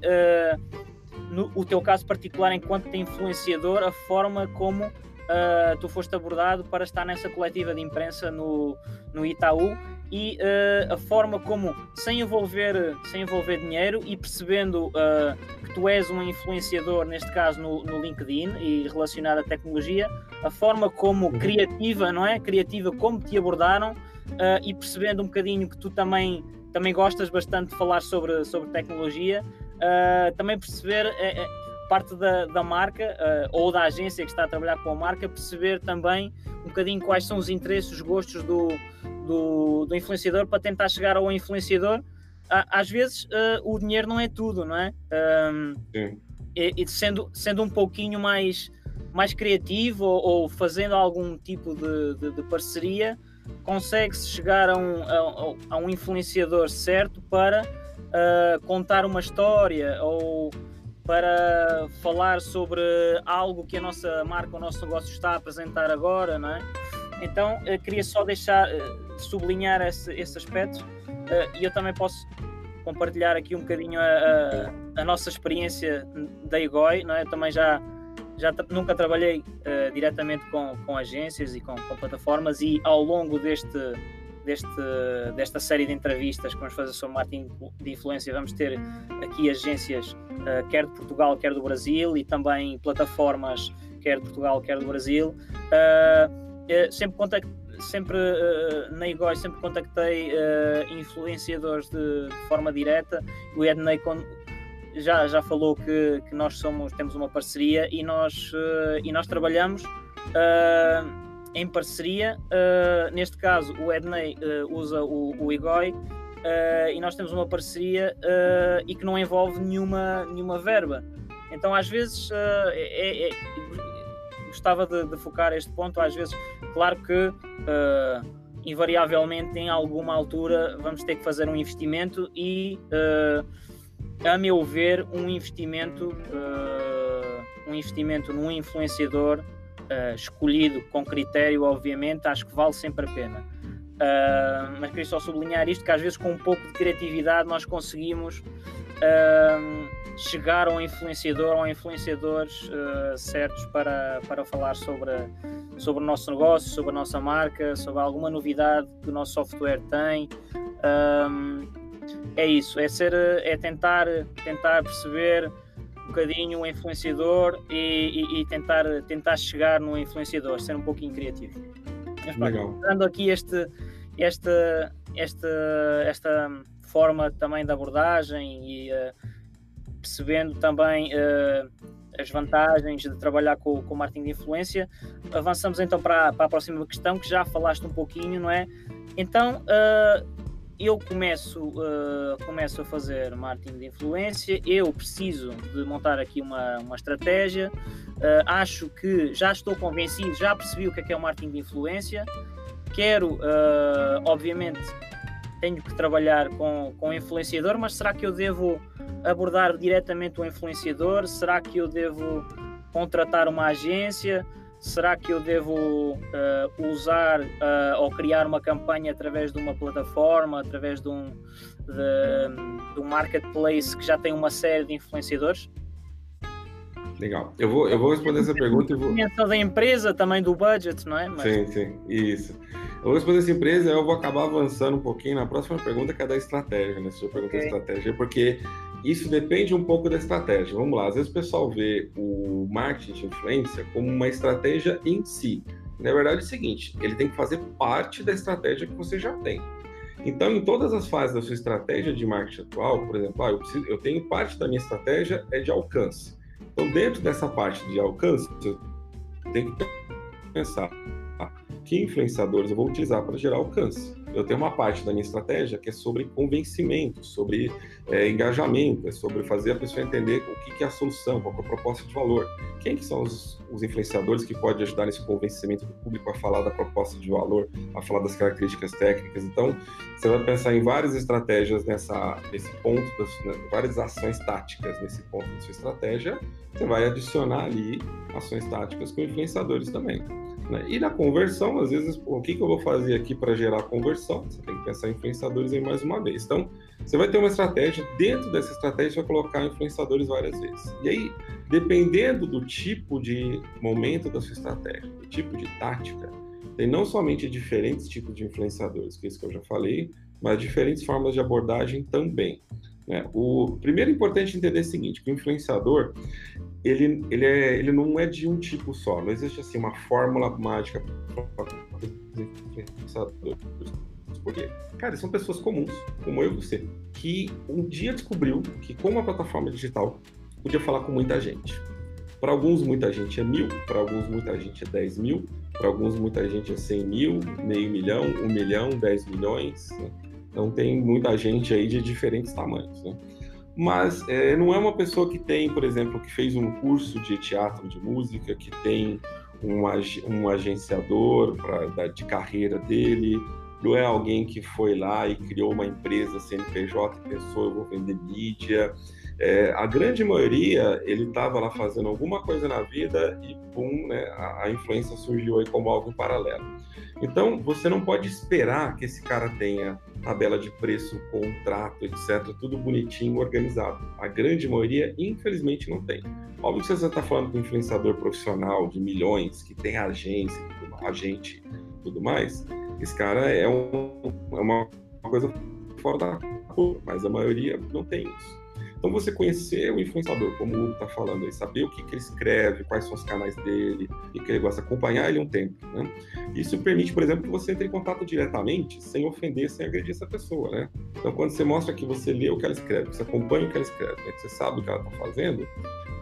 no o teu caso particular enquanto influenciador a forma como uh, tu foste abordado para estar nessa coletiva de imprensa no, no Itaú e uh, a forma como, sem envolver, sem envolver dinheiro e percebendo uh, que tu és um influenciador, neste caso no, no LinkedIn e relacionado à tecnologia, a forma como uhum. criativa, não é? Criativa, como te abordaram uh, e percebendo um bocadinho que tu também, também gostas bastante de falar sobre, sobre tecnologia, também perceber parte da, da marca uh, ou da agência que está a trabalhar com a marca perceber também um bocadinho quais são os interesses, os gostos do, do, do influenciador para tentar chegar ao influenciador. Uh, às vezes uh, o dinheiro não é tudo, não é? e, e, sendo, sendo um pouquinho mais, mais criativo ou, ou fazendo algum tipo de, de, de parceria, consegue-se chegar a um, a, a, um influenciador certo para contar uma história ou para falar sobre algo que a nossa marca, o nosso negócio está a apresentar agora, não é? Então, eu queria só deixar, eh, sublinhar esse, esse aspecto eh, e eu também posso compartilhar aqui um bocadinho a, a, a nossa experiência da IGOI, não é? Eu também já, já nunca trabalhei uh, diretamente com, com agências e com, com plataformas e ao longo deste deste, desta série de entrevistas que vamos fazer sobre marketing de influência, vamos ter aqui agências, uh, quer de Portugal, quer do Brasil, e também plataformas, quer de Portugal, quer do Brasil. Uh, sempre sempre uh, na IGOI sempre contactei influenciadores de, de, forma direta o Ednei já, já falou que, que nós somos temos uma parceria e nós, e nós trabalhamos em parceria. Uh, neste caso, o Edney uh, usa o, o Igoi uh, e nós temos uma parceria e que não envolve nenhuma, nenhuma verba. Então, às vezes, é, é, gostava de, de, focar este ponto. Às vezes, claro que invariavelmente, em alguma altura, vamos ter que fazer um investimento e, a meu ver, um investimento, um investimento num influenciador uh, escolhido com critério, obviamente, acho que vale sempre a pena. Uh, mas queria só sublinhar isto, que às vezes com um pouco de criatividade nós conseguimos uh, chegar a um influenciador ou influenciadores uh, certos para, para falar sobre, sobre o nosso negócio, sobre a nossa marca, sobre alguma novidade que o nosso software tem. é isso, é, ser, é tentar, tentar perceber um bocadinho o influenciador e, e, e, tentar, tentar chegar no influenciador, ser um pouquinho criativo. Mas, Legal. Dando aqui este, este, este, esta forma também de abordagem e uh, percebendo também uh, as vantagens de trabalhar com, com o marketing de influência, avançamos então para, para a próxima questão que já falaste um pouquinho, não é? Então, uh, eu começo, uh, começo a fazer marketing de influência, eu preciso de montar aqui uma, uma estratégia, uh, acho que já estou convencido, já percebi o que é, que é o marketing de influência, quero, uh, obviamente, tenho que trabalhar com, com influenciador, mas será que eu devo abordar diretamente o influenciador? Será que eu devo contratar uma agência? Será que eu devo uh, usar uh, ou criar uma campanha através de uma plataforma, através de um, de, de um marketplace que já tem uma série de influenciadores? Legal. Eu vou, eu vou responder essa pergunta e vou. da empresa, também do budget, não é? Mas... Sim, sim, isso. Eu vou responder essa empresa e eu vou acabar avançando um pouquinho na próxima pergunta, que é da estratégia, né? Se eu perguntar okay. estratégia, porque isso depende um pouco da estratégia. Vamos lá, às vezes o pessoal vê o marketing de influência como uma estratégia em si. Na verdade é o seguinte, ele tem que fazer parte da estratégia que você já tem. Então, em todas as fases da sua estratégia de marketing atual, por exemplo, ah, eu, preciso, eu tenho parte da minha estratégia é de alcance. Então, dentro dessa parte de alcance, eu tenho que pensar que influenciadores eu vou utilizar para gerar alcance. Eu tenho uma parte da minha estratégia que é sobre convencimento, sobre é, engajamento, é sobre fazer a pessoa entender o que, que, é a solução, qual é a proposta de valor. Quem que são os, os influenciadores que podem ajudar nesse convencimento do público a falar da proposta de valor, a falar das características técnicas. Então, você vai pensar em várias estratégias nessa, nesse ponto, das, né, várias ações táticas nesse ponto da sua estratégia. Você vai adicionar ali ações táticas com influenciadores também. Né? E na conversão, às vezes, o que, que eu vou fazer aqui para gerar conversão? Você tem que pensar em influenciadores aí mais uma vez. Então, você vai ter uma estratégia, dentro dessa estratégia, vai colocar influenciadores várias vezes. E aí, dependendo do tipo de momento da sua estratégia, do tipo de tática, tem não somente diferentes tipos de influenciadores, que é isso que eu já falei, mas diferentes formas de abordagem também. Né? O primeiro importante entender é o seguinte, que o influenciador, ele, ele, é, ele não é de um tipo só, não existe assim uma fórmula mágica para influenciadores. Porque, cara, são pessoas comuns, como eu e você, que um dia descobriu que com uma plataforma digital podia falar com muita gente. Para alguns, muita gente é mil, para alguns, muita gente é 10 mil, para alguns, muita gente é 100 mil, meio milhão, um milhão, 10 milhões. Né? Então, tem muita gente aí de diferentes tamanhos. Né? mas é, não é uma pessoa que tem, por exemplo, que fez um curso de teatro, de música, que tem um, um agenciador pra, de carreira dele, não é alguém que foi lá e criou uma empresa CNPJ e pensou, eu vou vender mídia. É, a grande maioria, ele estava lá fazendo alguma coisa na vida e, pum, né, a, a influência surgiu aí como algo paralelo. Então, você não pode esperar que esse cara tenha tabela de preço, contrato, etc., tudo bonitinho, organizado. A grande maioria, infelizmente, não tem. Óbvio que você está falando com um influenciador profissional de milhões, que tem agência, agente tudo mais, esse cara é, um, é uma coisa fora da curva, mas a maioria não tem isso. Então, você conhecer o influenciador, como o Hugo está falando saber o que, que ele escreve, quais são os canais dele, o que ele gosta, acompanhar ele um tempo. Né? Isso permite, por exemplo, que você entre em contato diretamente, sem ofender, sem agredir essa pessoa. Né? Então, quando você mostra que você lê o que ela escreve, que você acompanha o que ela escreve, né? que você sabe o que ela está fazendo,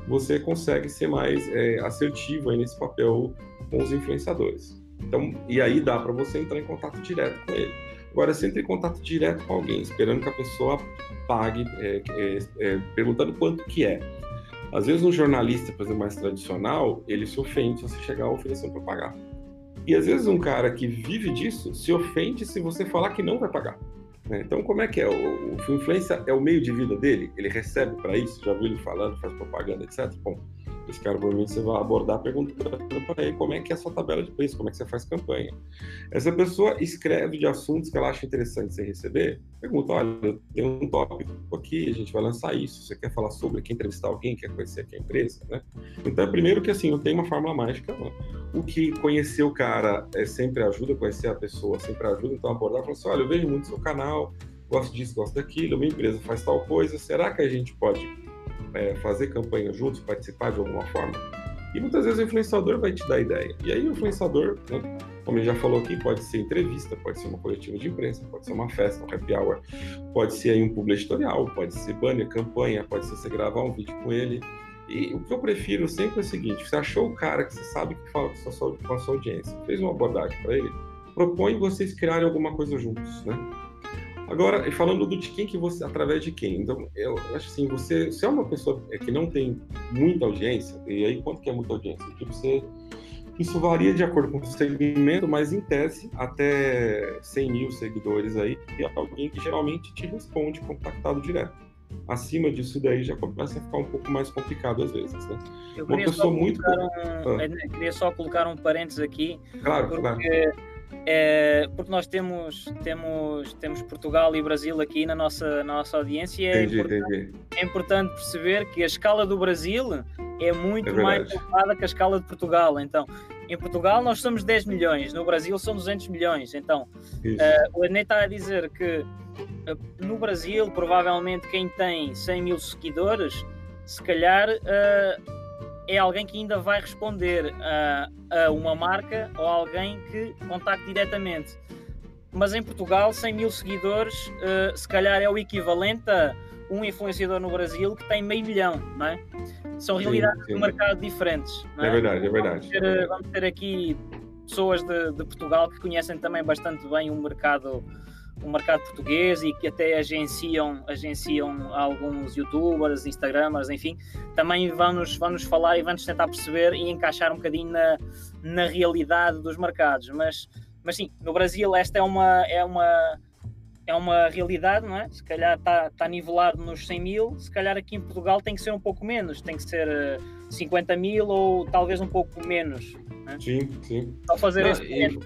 você consegue ser mais é, assertivo nesse papel com os influenciadores. Então, e aí dá para você entrar em contato direto com ele. Agora, você entra em contato direto com alguém, esperando que a pessoa pague, é, é, é, perguntando quanto que é. Às vezes, um jornalista, por exemplo, mais tradicional, ele se ofende se você chegar oferecendo para pagar. E às vezes um cara que vive disso se ofende se você falar que não vai pagar. Né? Então, como é que é? O, o influência é o meio de vida dele? Ele recebe para isso? Já viu ele falando, faz propaganda, etc. Bom, Esse cara provavelmente você vai abordar perguntando para ele como é que é a sua tabela de preço, como é que você faz campanha. Essa pessoa escreve de assuntos que ela acha interessante você receber, pergunta, olha, tem um tópico aqui, a gente vai lançar isso, você quer falar sobre, quer entrevistar alguém, quer conhecer aqui a empresa, né? Então, primeiro que assim, não tem uma fórmula mágica, não. o que conhecer o cara é, sempre ajuda, conhecer a pessoa sempre ajuda, então abordar, falar assim, olha, eu vejo muito seu canal, gosto disso, gosto daquilo, minha empresa faz tal coisa, será que a gente pode é, fazer campanha juntos, participar de alguma forma? E muitas vezes o influenciador vai te dar ideia. E aí o influenciador, né, como ele já falou aqui, pode ser entrevista, pode ser uma coletiva de imprensa, pode ser uma festa, um happy hour, pode ser aí um publi editorial, pode ser banner, campanha, pode ser você gravar um vídeo com ele. E o que eu prefiro sempre é o seguinte: você achou o cara que você sabe que fala com a sua, com a sua audiência, fez uma abordagem para ele, propõe vocês criarem alguma coisa juntos, né? Agora, falando do de quem que você, através de quem. Então, eu acho assim, você, se é uma pessoa que não tem muita audiência, e aí quanto que é muita audiência? Tipo, você, isso varia de acordo com o segmento, mas em tese, até 100 mil seguidores aí, e alguém que geralmente te responde contactado direto. Acima disso daí já começa a ficar um pouco mais complicado às vezes, né? Eu queria, só, muito... um, ah. queria só colocar um parênteses aqui. Claro, porque... claro é, porque nós temos, temos, temos Portugal e Brasil aqui na nossa, na nossa audiência e é, entendi, importante, entendi. é importante perceber que a escala do Brasil é muito é mais elevada que a escala de Portugal. Então, em Portugal nós somos 10 milhões, no Brasil são 200 milhões. Então, uh, o Ednei está a dizer que uh, no Brasil, provavelmente quem tem 100 mil seguidores, se calhar uh, é alguém que ainda vai responder a, a uma marca ou alguém que contacte diretamente. Mas em Portugal, 100 mil seguidores, uh, se calhar é o equivalente a um influenciador no Brasil que tem meio milhão, não é? São realidades sim, sim. mercado diferentes. É? é? verdade, é verdade. Vamos ter, eh, vamos ter aqui pessoas de, de, Portugal que conhecem também bastante bem o mercado o mercado português e que até agenciam, agenciam alguns youtubers, instagramers, enfim, também vão-nos vão -nos falar e vão-nos tentar perceber e encaixar um bocadinho na, na realidade dos mercados. Mas, mas sim, no Brasil esta é uma, é uma, é uma realidade, não é? Se calhar está tá nivelado nos 100 mil, se calhar aqui em Portugal tem que ser um pouco menos, tem que ser 50 eh, mil ou talvez um pouco menos. É? Sim, sim. Só fazer esse e,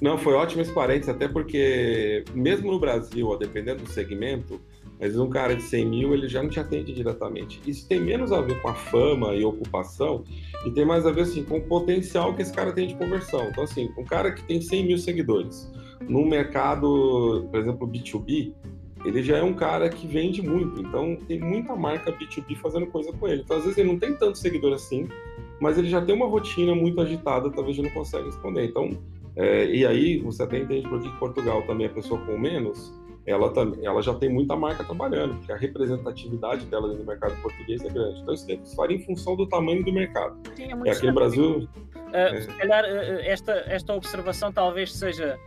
não, foi ótimo esse parênteses, até porque, mesmo no Brasil, ó, dependendo do segmento, vezes um cara de 100 mil ele já não te atende diretamente. Isso tem menos a ver com a fama e ocupação e tem mais a ver assim, com o potencial que esse cara tem de conversão. Então, assim, um cara que tem 100 mil seguidores no mercado, por exemplo, B2B, ele já é um cara que vende muito. Então, tem muita marca B2B fazendo coisa com ele. Então, às vezes, ele não tem tanto seguidor assim, mas ele já tem uma rotina muito agitada, talvez ele não consiga responder. Então, é, e aí você até entende por que Portugal também é pessoa com menos, ela, ela já tem muita marca trabalhando, porque a representatividade dela no mercado português é grande. Então isso varia em função do tamanho do mercado. Sim, é, é aqui no Brasil. Uh, é... Se calhar uh, esta, esta observação talvez seja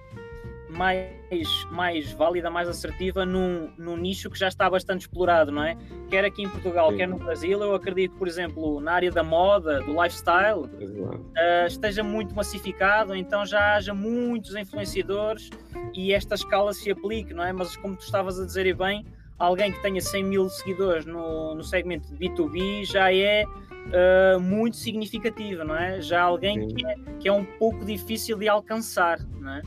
mais, mais válida, mais assertiva num, num nicho que já está bastante explorado, não é? Quer aqui em Portugal, Sim. quer no Brasil, eu acredito, por exemplo, na área da moda, do lifestyle, uh, esteja muito massificado, então já haja muitos influenciadores e esta escala se aplique, não é? Mas como tu estavas a dizer e bem, alguém que tenha 100 mil seguidores no, no segmento de B2B já é uh, muito significativa, não é? Já alguém que é, que é um pouco difícil de alcançar, não é?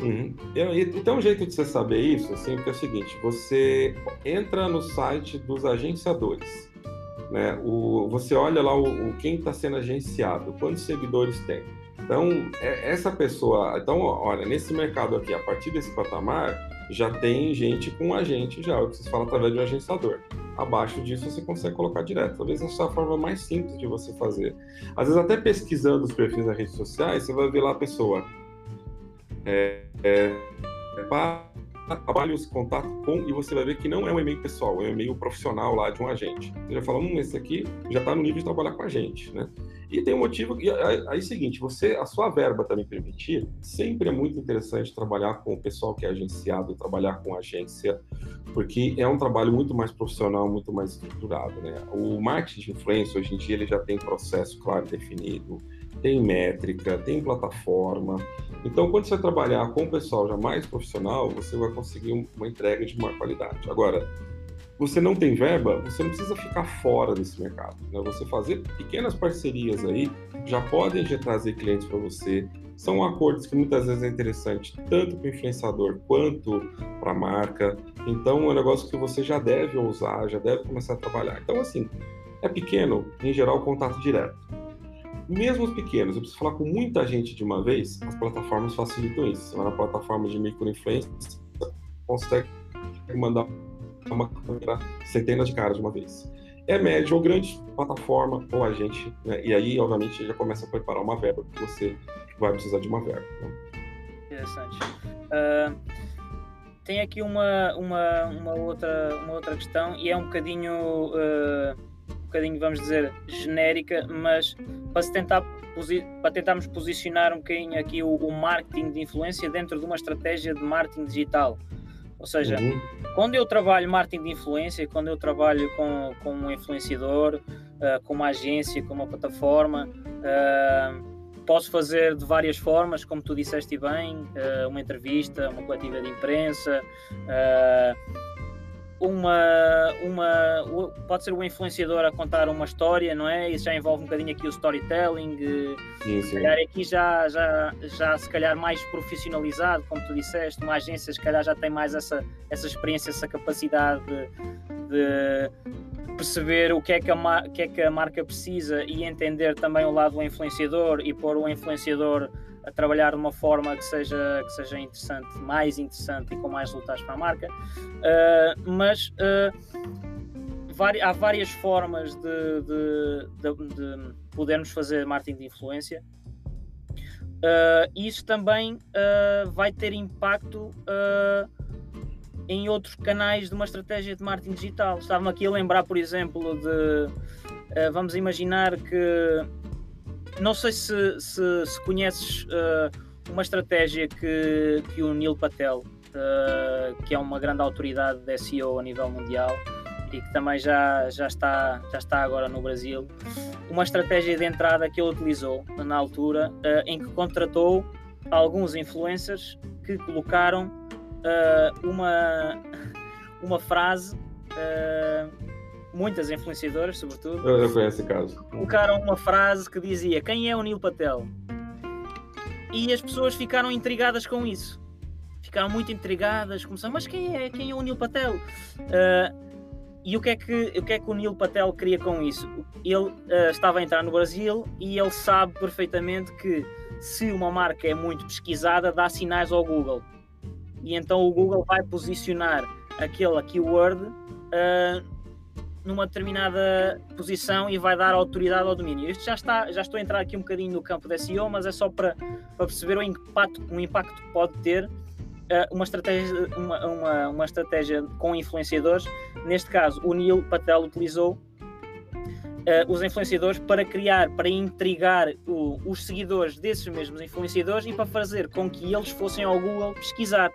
Uhum. E, tem um jeito de você saber isso, assim, é o seguinte: você entra no site dos agenciadores, né? O, você olha lá o, o quem está sendo agenciado, quantos seguidores tem. Então, é, essa pessoa, então, olha, nesse mercado aqui, a partir desse patamar, já tem gente com agente já, o que vocês falam através de um agenciador. Abaixo disso você consegue colocar direto. Talvez essa é a forma mais simples de você fazer. Às vezes até pesquisando os perfis nas redes sociais, você vai ver lá a pessoa é, é, para trabalhos, contato com, e você vai ver que não é um e-mail pessoal, é um e-mail profissional lá de um agente. Você já fala, hum, esse aqui já está no nível de trabalhar com a gente, né? E tem um motivo, e aí, aí é o seguinte, você, a sua verba também permitir, sempre é muito interessante trabalhar com o pessoal que é agenciado, trabalhar com agência, porque é um trabalho muito mais profissional, muito mais estruturado, né? O marketing de influência, hoje em dia, ele já tem processo claro, definido, tem métrica, tem plataforma. Então, quando você trabalhar com o pessoal já mais profissional, você vai conseguir uma entrega de maior qualidade. Agora, você não tem verba, você não precisa ficar fora desse mercado. Né? Você fazer pequenas parcerias aí já podem já trazer clientes para você. São acordos que muitas vezes é interessante tanto para o influenciador quanto para a marca. Então é um negócio que você já deve usar, já deve começar a trabalhar. Então assim, é pequeno, em geral, contato direto. Mesmo os pequenos, eu preciso falar com muita gente de uma vez, as plataformas facilitam isso. Você vai na plataforma de microinfluência, consegue mandar uma câmera centenas de caras de uma vez. É médio ou grande plataforma ou agente, né? E aí, obviamente, já começa a preparar uma verba, porque você vai precisar de uma verba. Né? Interessante. Uh, tem aqui uma, uma, uma, outra, uma outra questão e é um bocadinho, uh, bocadinho, vamos dizer, genérica, mas para, se tentar, para tentarmos posicionar um bocadinho aqui o, o marketing de influência dentro de uma estratégia de marketing digital. Ou seja, uhum. quando eu trabalho marketing de influência, quando eu trabalho com, com um influenciador, uh, com uma agência, com uma plataforma, uh, posso fazer de várias formas, como tu disseste bem, uh, uma entrevista, uma coletiva de imprensa, uma, uma pode ser o influenciador a contar uma história, não é? Isso já envolve um bocadinho aqui o storytelling, sim. se calhar aqui já, já, já se calhar mais profissionalizado, como tu disseste, uma agência se calhar já tem mais essa, essa experiência, essa capacidade de, de perceber o que, é que a, que é que a marca precisa e entender também o lado do influenciador e pôr o influenciador a trabalhar de uma forma que seja, que seja interessante, mais interessante e com mais resultados para a marca. Uh, mas uh, há várias formas de, de, de, de, podermos fazer marketing de influência. Uh, isso também vai ter impacto em outros canais de uma estratégia de marketing digital. Estava-me aqui a lembrar, por exemplo, de. vamos imaginar que não sei se, se, se conheces uh, uma estratégia que, que o Neil Patel, uh, que é uma grande autoridade de SEO a nível mundial e que também já, já, está, já está agora no Brasil, uma estratégia de entrada que ele utilizou na altura, uh, em que contratou alguns influencers que colocaram uma, uma frase muitas influenciadoras, sobretudo. Eu, eu conheço esse caso. Colocaram uma frase que dizia: Quem é o Neil Patel? E as pessoas ficaram intrigadas com isso. Ficaram muito intrigadas, começaram, mas quem é, quem é o Neil Patel? Uh, e o que, é que, o que é que o Neil Patel queria com isso? Ele uh, estava a entrar no Brasil e ele sabe perfeitamente que se uma marca é muito pesquisada, dá sinais ao Google. E então o Google vai posicionar aquele keyword uh, numa determinada posição e vai dar autoridade ao domínio. Isto já está, já estou a entrar aqui um bocadinho no campo da SEO, mas é só para, para perceber o impacto, o impacto que pode ter uh, uma, estratégia, uma, uma, uma, estratégia com influenciadores. Neste caso, o Neil Patel utilizou uh, os influenciadores para criar, para intrigar o, os seguidores desses mesmos influenciadores e para fazer com que eles fossem ao Google pesquisar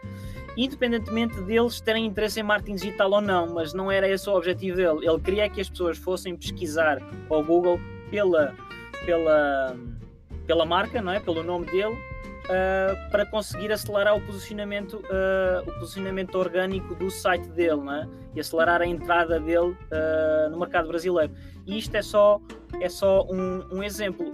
independentemente deles terem interesse em marketing digital ou não, mas não era esse o objetivo dele. Ele queria que as pessoas fossem pesquisar ao Google pela, pela, pela marca, não é? pelo nome dele, uh, para conseguir acelerar o posicionamento, uh, o posicionamento orgânico do site dele não é? e acelerar a entrada dele uh, no mercado brasileiro. E isto é só, é só um, um exemplo.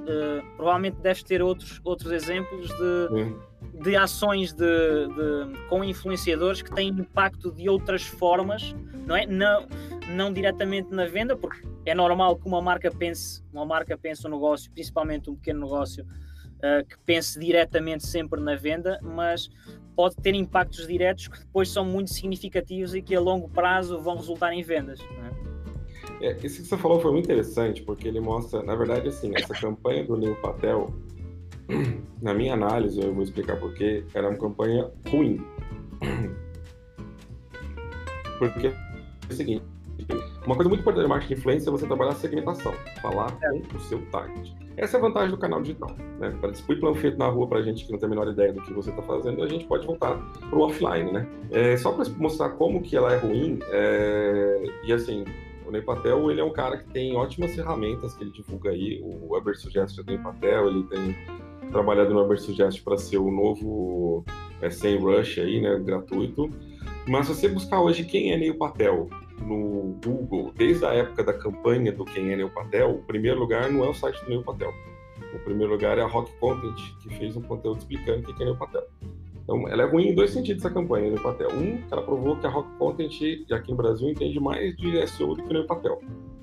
provavelmente deves ter outros, outros exemplos de de ações de, de, com influenciadores que têm impacto de outras formas, não é? Não, não diretamente na venda, porque é normal que uma marca pense, uma marca pense um negócio, principalmente um pequeno negócio, uh, que pense diretamente sempre na venda, mas pode ter impactos diretos que depois são muito significativos e que a longo prazo vão resultar em vendas. É? É, isso que você falou foi muito interessante, porque ele mostra, na verdade, assim, essa campanha do Neil Patel, na minha análise, eu vou explicar porquê, era uma campanha ruim. Porque é o seguinte, uma coisa muito importante no marketing de influência é você trabalhar a segmentação, falar com o seu target. Essa é a vantagem do canal digital. Né? Para distribuir panfleto na rua para gente que não tem a menor ideia do que você está fazendo, a gente pode voltar para o offline. Né? É, só para mostrar como que ela é ruim, é... e assim, o Ney Patel ele é um cara que tem ótimas ferramentas que ele divulga aí. O Weber Suggest do Ney Patel, ele tem trabalhado no Uber Suggest para ser o novo é, sem rush aí, né, gratuito. Mas se você buscar hoje quem é Neil Patel no Google, desde a época da campanha do Quem é Neil Patel, o primeiro lugar não é o site do Neil Patel. O primeiro lugar é a Rock Content, que fez um conteúdo explicando o que é Neil Patel. Então, ela é ruim em dois sentidos, essa campanha, Neil Patel. Um, ela provou que a Rock Content, aqui no Brasil, entende mais de SEO do que o Neil Patel.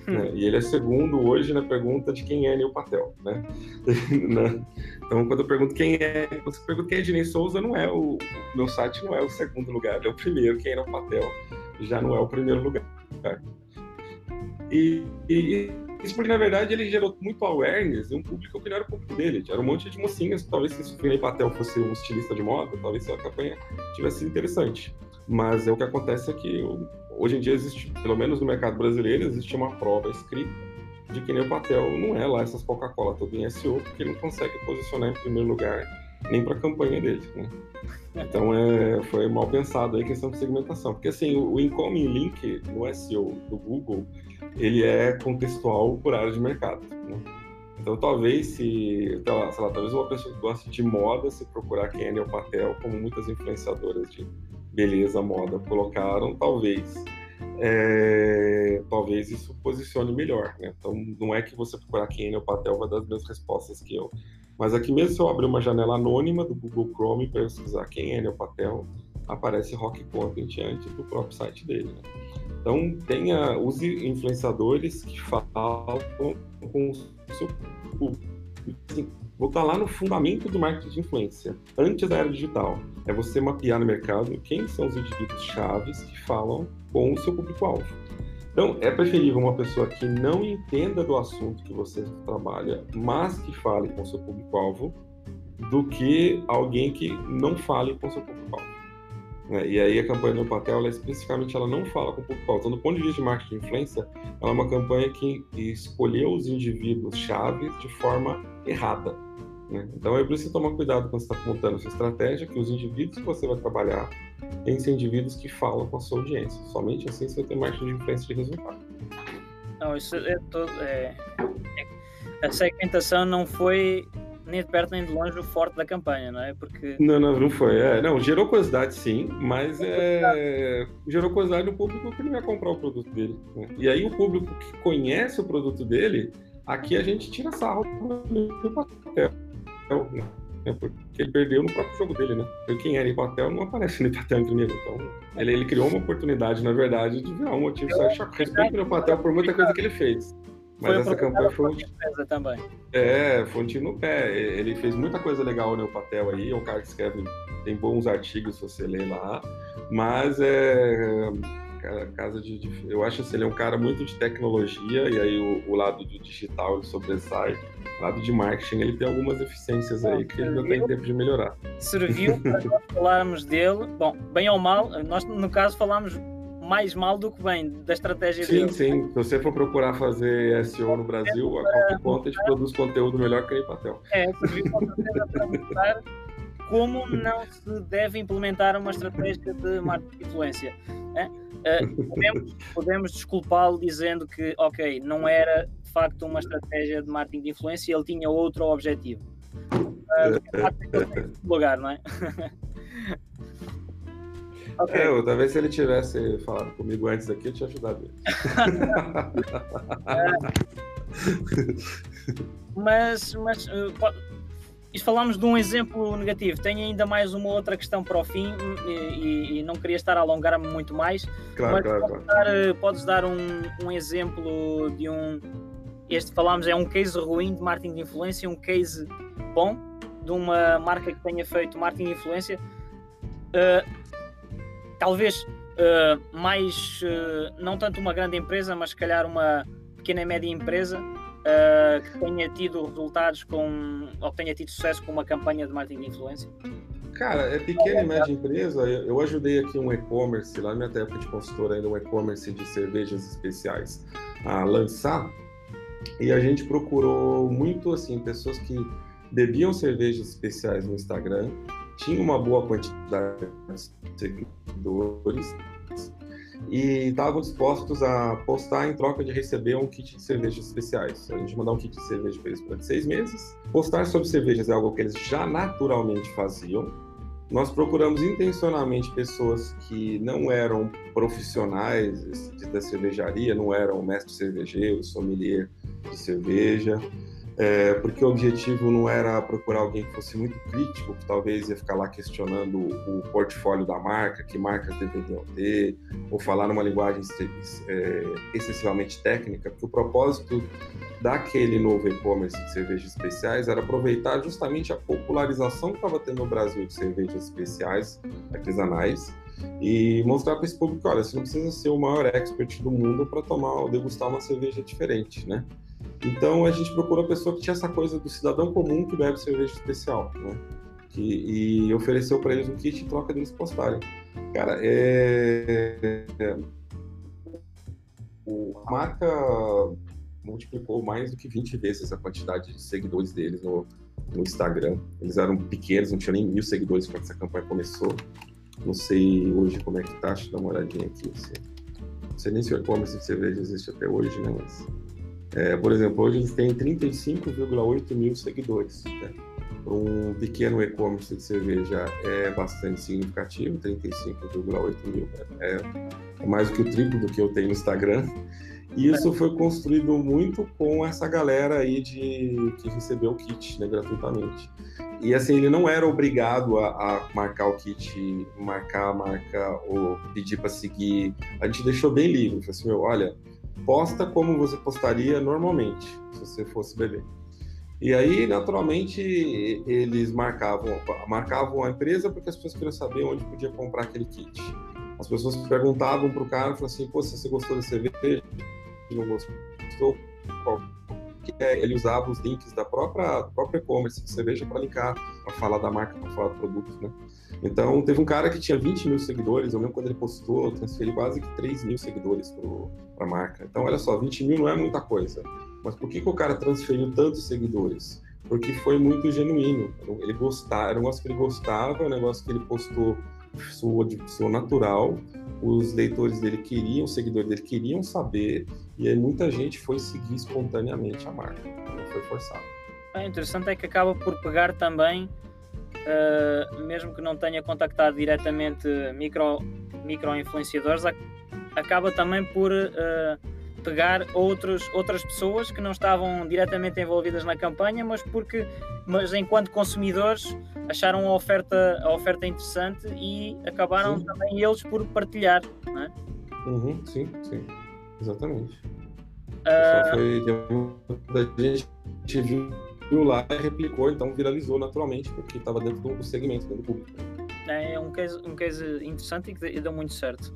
Hum. Né? E ele é segundo hoje na pergunta de quem é Neil Patel, né? né? então, quando eu pergunto quem é, você pergunta quem é Dinei Souza, não é o, o meu site não é o segundo lugar, é o primeiro. Quem é Neil Patel já não é o primeiro lugar. E, e isso porque, na verdade, ele gerou muito awareness e um público que não era o público dele. Era um monte de mocinhas. Talvez se o Neil Patel fosse um estilista de moda, talvez a campanha tivesse sido interessante. Mas é o que acontece é que hoje em dia existe, pelo menos no mercado brasileiro, existe uma prova escrita de que nem o Patel não é lá essas Coca-Cola todo em SEO, porque ele não consegue posicionar em primeiro lugar nem para a campanha dele. Né? Então é, foi mal pensado aí a questão de segmentação, porque assim o, o incoming link no SEO do Google ele é contextual por área de mercado. Né? Então talvez se, sei lá, talvez uma pessoa que gosta de moda se procurar quem é Neil Patel, como muitas influenciadoras de beleza, moda colocaram, talvez é, talvez isso posicione melhor, né? Então não é que você procurar quem é o Patel vai dar as mesmas respostas que eu, mas aqui mesmo se eu abrir uma janela anônima do Google Chrome para pesquisar quem é o Patel, aparece Rock Content antes do próprio site dele. Né? Então tenha use influenciadores que falam com o seu público. Assim, estar lá no fundamento do marketing de influência, antes da era digital. É você mapear no mercado quem são os indivíduos chaves que falam com o seu público-alvo. Então, é preferível uma pessoa que não entenda do assunto que você trabalha, mas que fale com o seu público-alvo, do que alguém que não fale com o seu público-alvo. É, e aí a campanha do Patel, ela, especificamente, ela não fala com o público-alvo. Então, do ponto de vista de marketing de influência, ela é uma campanha que escolheu os indivíduos chaves de forma errada. Né? Então é preciso tomar cuidado quando você está montando sua estratégia, que os indivíduos que você vai trabalhar têm que ser indivíduos que falam com a sua audiência. Somente assim você vai ter de influência de resultado. Não, isso é todo. É... A segmentação não foi nem de perto nem de longe o forte da campanha, não é? Porque... Não, não, não foi. É, não, gerou curiosidade sim, mas é, gerou curiosidade no público que não ia comprar o produto dele. Né? E aí o público que conhece o produto dele, aqui a gente tira sarro do papel. Né? Porque ele perdeu no próprio jogo dele, né? Porque quem era Ipatel não aparece no Ipatel em primeiro. Então, ele, ele criou uma oportunidade, na verdade, de virar um motivo só de respeito no Ipatel por muita coisa que ele fez. Mas essa campanha foi. Um... também. É, foi um tiro no pé. Ele fez muita coisa legal no Patel aí. É um cara que escreve, tem bons artigos se você ler lá. Mas é casa de, de, eu acho assim, ele é um cara muito de tecnologia e aí o, o lado do digital ele sobressai. O lado de marketing ele tem algumas eficiências aí que ele não tem tempo de melhorar. Serviu para nós falarmos dele, bom, bem ou mal, nós no caso falamos mais mal do que bem da estratégia sim, dele. Sim, sim. Se você for procurar fazer SEO no Brasil, a conta de produz conteúdo melhor que a Patel. É, serviu para mostrar como não se deve implementar uma estratégia de marketing de influência. Né? Uh, podemos, podemos desculpá-lo dizendo que, ok, não era de facto uma estratégia de marketing de influência, ele tinha outro objetivo. Uh, lugar, não é? okay. É, eu, talvez se ele tivesse falado comigo antes aqui, eu tinha ajudado ele. mas, mas uh, e falamos de um exemplo negativo. Tenho ainda mais uma outra questão para o fim e, e não queria estar a alongar-me muito mais. Claro, mas claro, podes, claro. Dar, eh, podes dar um, um exemplo de um. Este falámos é um case ruim de marketing de influência, um case bom de uma marca que tenha feito marketing de influência. Uh, talvez uh, mais, uh, não tanto uma grande empresa, mas se calhar uma pequena e média empresa uh, que tenha tido resultados com, ou tenha tido sucesso com uma campanha de marketing de influência? Cara, é pequena e média empresa. Eu ajudei aqui um e-commerce, lá na minha época de consultor, ainda um e-commerce de cervejas especiais a lançar. E a gente procurou muito, assim, pessoas que bebiam cervejas especiais no Instagram, tinham uma boa quantidade de seguidores e estavam dispostos a postar em troca de receber um kit de cervejas especiais. A gente mandar um kit de cerveja para eles durante seis meses. Postar sobre cervejas é algo que eles já naturalmente faziam. nós procuramos intencionalmente pessoas que não eram profissionais da cervejaria, não eram mestre cervejeiro, sommelier de cerveja, é, porque o objetivo não era procurar alguém que fosse muito crítico, que talvez ia ficar lá questionando o portfólio da marca, que marcas deveriam ter, ou falar numa linguagem é, excessivamente técnica, porque o propósito daquele novo e-commerce de cervejas especiais era aproveitar justamente a popularização que estava tendo no Brasil de cervejas especiais, artesanais, e mostrar para esse público, olha, você não precisa ser o maior expert do mundo para tomar ou degustar uma cerveja diferente, né? Então a gente procurou a pessoa que tinha essa coisa do cidadão comum que bebe cerveja especial, né? Que, e ofereceu para eles um kit em troca deles postarem. Cara, é, é, a marca multiplicou mais do que 20 vezes a quantidade de seguidores deles no, no Instagram. Eles eram pequenos, não tinha nem mil seguidores quando essa campanha começou. Não sei hoje como é que tá, deixa eu dar uma olhadinha aqui. Assim. Não sei nem se o e-commerce de cerveja existe até hoje, né? Mas é, por exemplo, hoje eles têm 35,8 mil seguidores. Né? Um pequeno e-commerce de cerveja é bastante significativo, 35,8 mil. É, é, mais do que o triplo do que eu tenho no Instagram. E isso foi construído muito com essa galera aí de que recebeu o kit né, gratuitamente. E assim, ele não era obrigado a, a, marcar o kit, marcar a marca ou pedir para seguir. A gente deixou bem livre. Falei assim, meu, olha, posta como você postaria normalmente, se você fosse beber. E aí, naturalmente, eles marcavam, marcavam a empresa porque as pessoas queriam saber onde podia comprar aquele kit. As pessoas perguntavam para o cara, falavam assim, pô, você gostou da cerveja, não gostou, qual é? Ele usava os links da própria, própria e-commerce de cerveja para linkar, para falar da marca, para falar do produto, né? Então, teve um cara que tinha 20 mil seguidores, eu lembro quando ele postou, transferiu quase que 3 mil seguidores para a marca. Então, olha só, 20 mil não é muita coisa. Mas por que, que o cara transferiu tantos seguidores? Porque foi muito genuíno. Ele gostava, era um negócio que ele gostava, um negócio que ele postou soou, soou natural, os leitores dele queriam, os seguidores dele queriam saber, e aí muita gente foi seguir espontaneamente a marca, não foi forçado. É interessante é que acaba por pegar também uh, mesmo que não tenha contactado diretamente micro, micro influenciadores, acaba também por uh, pegar outros, outras pessoas que não estavam diretamente envolvidas na campanha, mas porque, mas enquanto consumidores, acharam a oferta, a oferta interessante e acabaram sim. também eles por partilhar. Não é? Uhum, sim, sim, exatamente. Uh... Foi, a gente viu viu lá e replicou, então viralizou naturalmente, porque estava dentro do segmento, dentro do público. É um case, um case interessante e deu muito certo.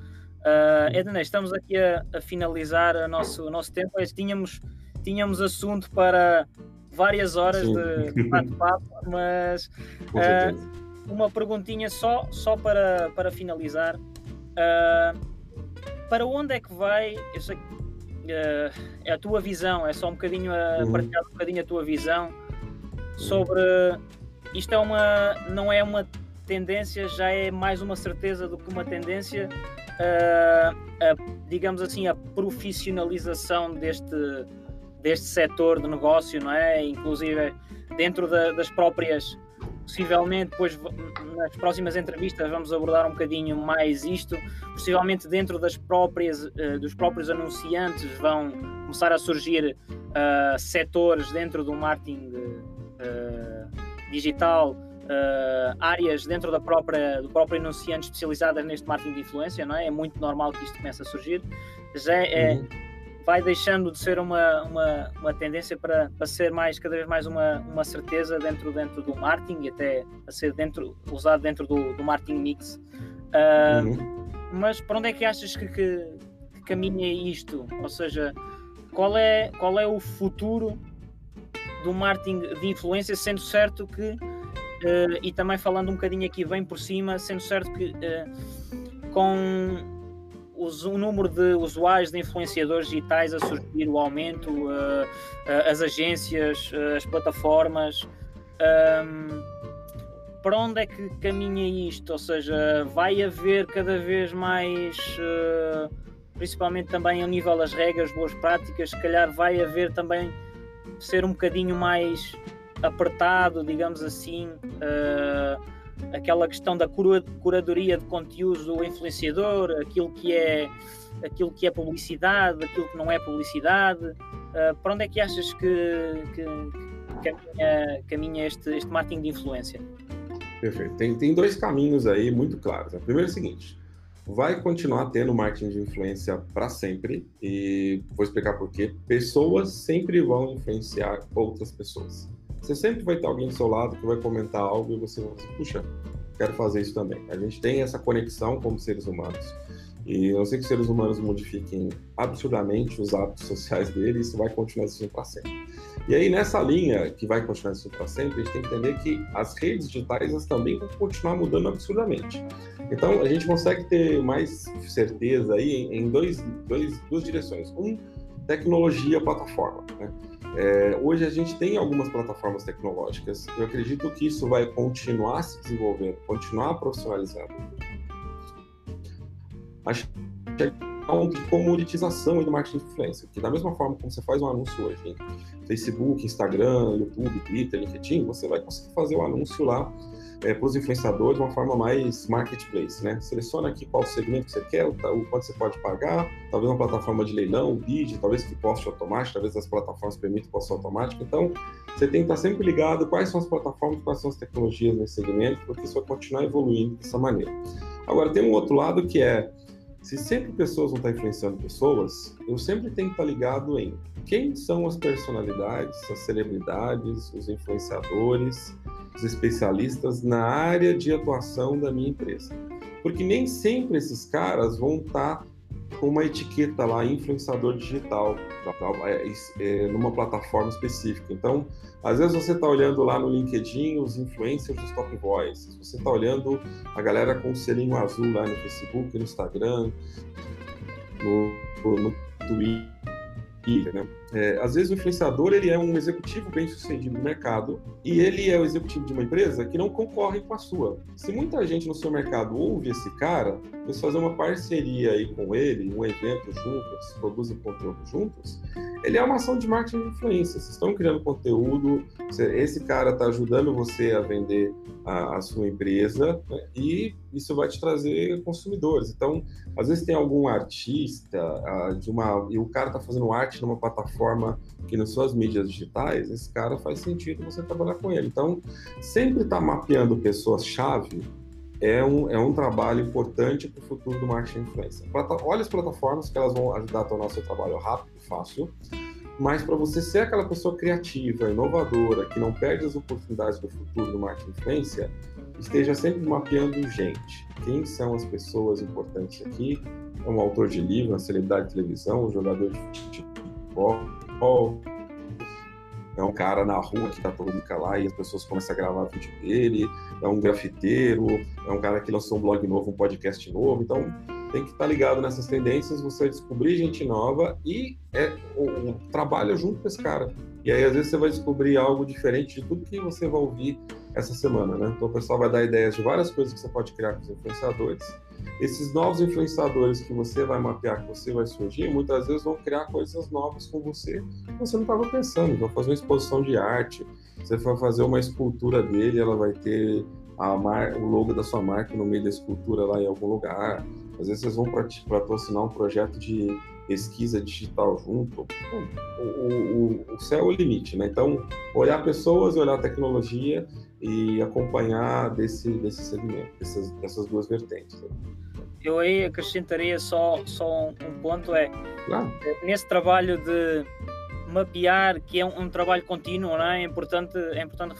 Uh, Ednei, estamos aqui a, a, finalizar o nosso, nosso tempo. Tínhamos, tínhamos assunto para várias horas Sim. de bate-papo, mas uh, uma perguntinha só, só para, para finalizar. Uh, para onde é que vai? Eu sei que uh, é a tua visão, é só um bocadinho a uhum. partilhar um bocadinho a tua visão sobre isto é uma não é uma tendência, já é mais uma certeza do que uma tendência, uh, a, digamos assim, a profissionalização deste, deste setor de negócio, não é? Inclusive dentro da, das próprias, possivelmente, depois nas próximas entrevistas vamos abordar um bocadinho mais isto, possivelmente dentro das próprias, uh, dos próprios anunciantes vão começar a surgir uh, setores dentro do marketing digital, uh, áreas dentro da própria, do próprio enunciante especializadas neste marketing de influência, não é? É muito normal que isto comece a surgir. Já é, uhum. vai deixando de ser uma, uma, uma tendência para, para ser mais, cada vez mais uma, uma certeza dentro, dentro do marketing e até a ser dentro, usado dentro do, do marketing mix. Uh, uhum. Mas para onde é que achas que, que, que caminha isto? Ou seja, qual é, qual é o futuro do marketing de influência, sendo certo que, uh, e também falando um bocadinho aqui bem por cima, sendo certo que uh, com os, o número de usuários de influenciadores digitais a surgir, o aumento, uh, as agências, as plataformas. Um, para onde é que caminha isto? Ou seja, vai haver cada vez mais, principalmente também a nível das regras, boas práticas, se calhar vai haver também ser um bocadinho mais apertado, digamos assim, uh, aquela questão da curadoria de conteúdo do influenciador, aquilo que é aquilo que é publicidade, aquilo que não é publicidade. Uh, para onde é que achas que, que, que caminha, caminha este, este marketing de influência? Perfeito. Tem, tem dois caminhos aí muito claros. O primeiro é o seguinte: vai continuar tendo marketing de influência para sempre e vou explicar por quê. Pessoas sempre vão influenciar outras pessoas. Você sempre vai ter alguém do seu lado que vai comentar algo e você vai dizer, puxa, quero fazer isso também. A gente tem essa conexão como seres humanos. E eu sei que os seres humanos modifiquem absurdamente os hábitos sociais deles, isso vai continuar existindo para sempre. E aí, nessa linha que vai continuar existindo para sempre, a gente tem que entender que as redes digitais também vão continuar mudando absurdamente. Então, a gente consegue ter mais certeza aí em dois, dois, duas direções. Um, tecnologia, plataforma. Né? É, hoje a gente tem algumas plataformas tecnológicas. Eu acredito que isso vai continuar se desenvolvendo, continuar profissionalizando mas questão de comoditização do marketing de influência, que da mesma forma como você faz um anúncio hoje em Facebook, Instagram, YouTube, Twitter, LinkedIn, você vai conseguir fazer o anúncio lá é, para os influenciadores de uma forma mais marketplace, né? Seleciona aqui qual segmento você quer, o quanto você pode pagar, talvez uma plataforma de leilão, bid, talvez que poste automático, talvez as plataformas permitam poste automático. Então, você tem que estar sempre ligado quais são as plataformas, quais são as tecnologias nesse segmento, porque isso vai continuar evoluindo dessa maneira. Agora, tem um outro lado que é se sempre pessoas vão estar influenciando pessoas, eu sempre tenho que estar ligado em quem são as personalidades, as celebridades, os influenciadores, os especialistas na área de atuação da minha empresa. Porque nem sempre esses caras vão estar com uma etiqueta lá, influenciador digital, é, é, numa plataforma específica. Então, às vezes você está olhando lá no LinkedIn os influencers dos top voices, você está olhando a galera com o selinho azul lá no Facebook, no Instagram, no, no Twitter, né? É, às vezes o influenciador ele é um executivo bem sucedido no mercado e ele é o executivo de uma empresa que não concorre com a sua. Se muita gente no seu mercado ouve esse cara, você fazer uma parceria aí com ele, um evento juntos, produzem conteúdo juntos, ele é uma ação de marketing de influência. Vocês estão criando conteúdo, esse cara está ajudando você a vender a, a sua empresa né? e isso vai te trazer consumidores. Então, às vezes tem algum artista uh, de uma e o cara está fazendo arte numa plataforma que nas suas mídias digitais, esse cara faz sentido você trabalhar com ele. Então, sempre estar tá mapeando pessoas-chave é um, é um trabalho importante para o futuro do marketing influencer. Olha as plataformas que elas vão ajudar a tornar seu trabalho rápido, fácil, mas para você ser aquela pessoa criativa, inovadora, que não perde as oportunidades do futuro do marketing influência, esteja sempre mapeando gente. Quem são as pessoas importantes aqui? É um autor de livro, uma celebridade de televisão, um jogador de futebol, é um cara na rua que tá todo lá e as pessoas começam a gravar vídeo dele, é um grafiteiro, é um cara que lançou um blog novo, um podcast novo, então tem que estar tá ligado nessas tendências, você descobrir gente nova e é, o, trabalha junto com esse cara. E aí, às vezes, você vai descobrir algo diferente de tudo que você vai ouvir essa semana, né? Então, o pessoal vai dar ideias de várias coisas que você pode criar com os influenciadores. Esses novos influenciadores que você vai mapear, que você vai surgir, muitas vezes vão criar coisas novas com você que você não estava pensando. Vão fazer uma exposição de arte, você vai fazer uma escultura dele, ela vai ter mar... o logo da sua marca no meio da escultura lá em algum lugar. Às vezes vocês vão patrocinar um projeto de pesquisa digital junto. O, o, o, céu é o limite, né? Então, olhar pessoas, olhar tecnologia e acompanhar desse, desse segmento, dessas, dessas duas vertentes. Né? Eu aí acrescentaria só, só um ponto, é claro. nesse trabalho de mapear, que é um, um, trabalho contínuo, não é? É importante, é importante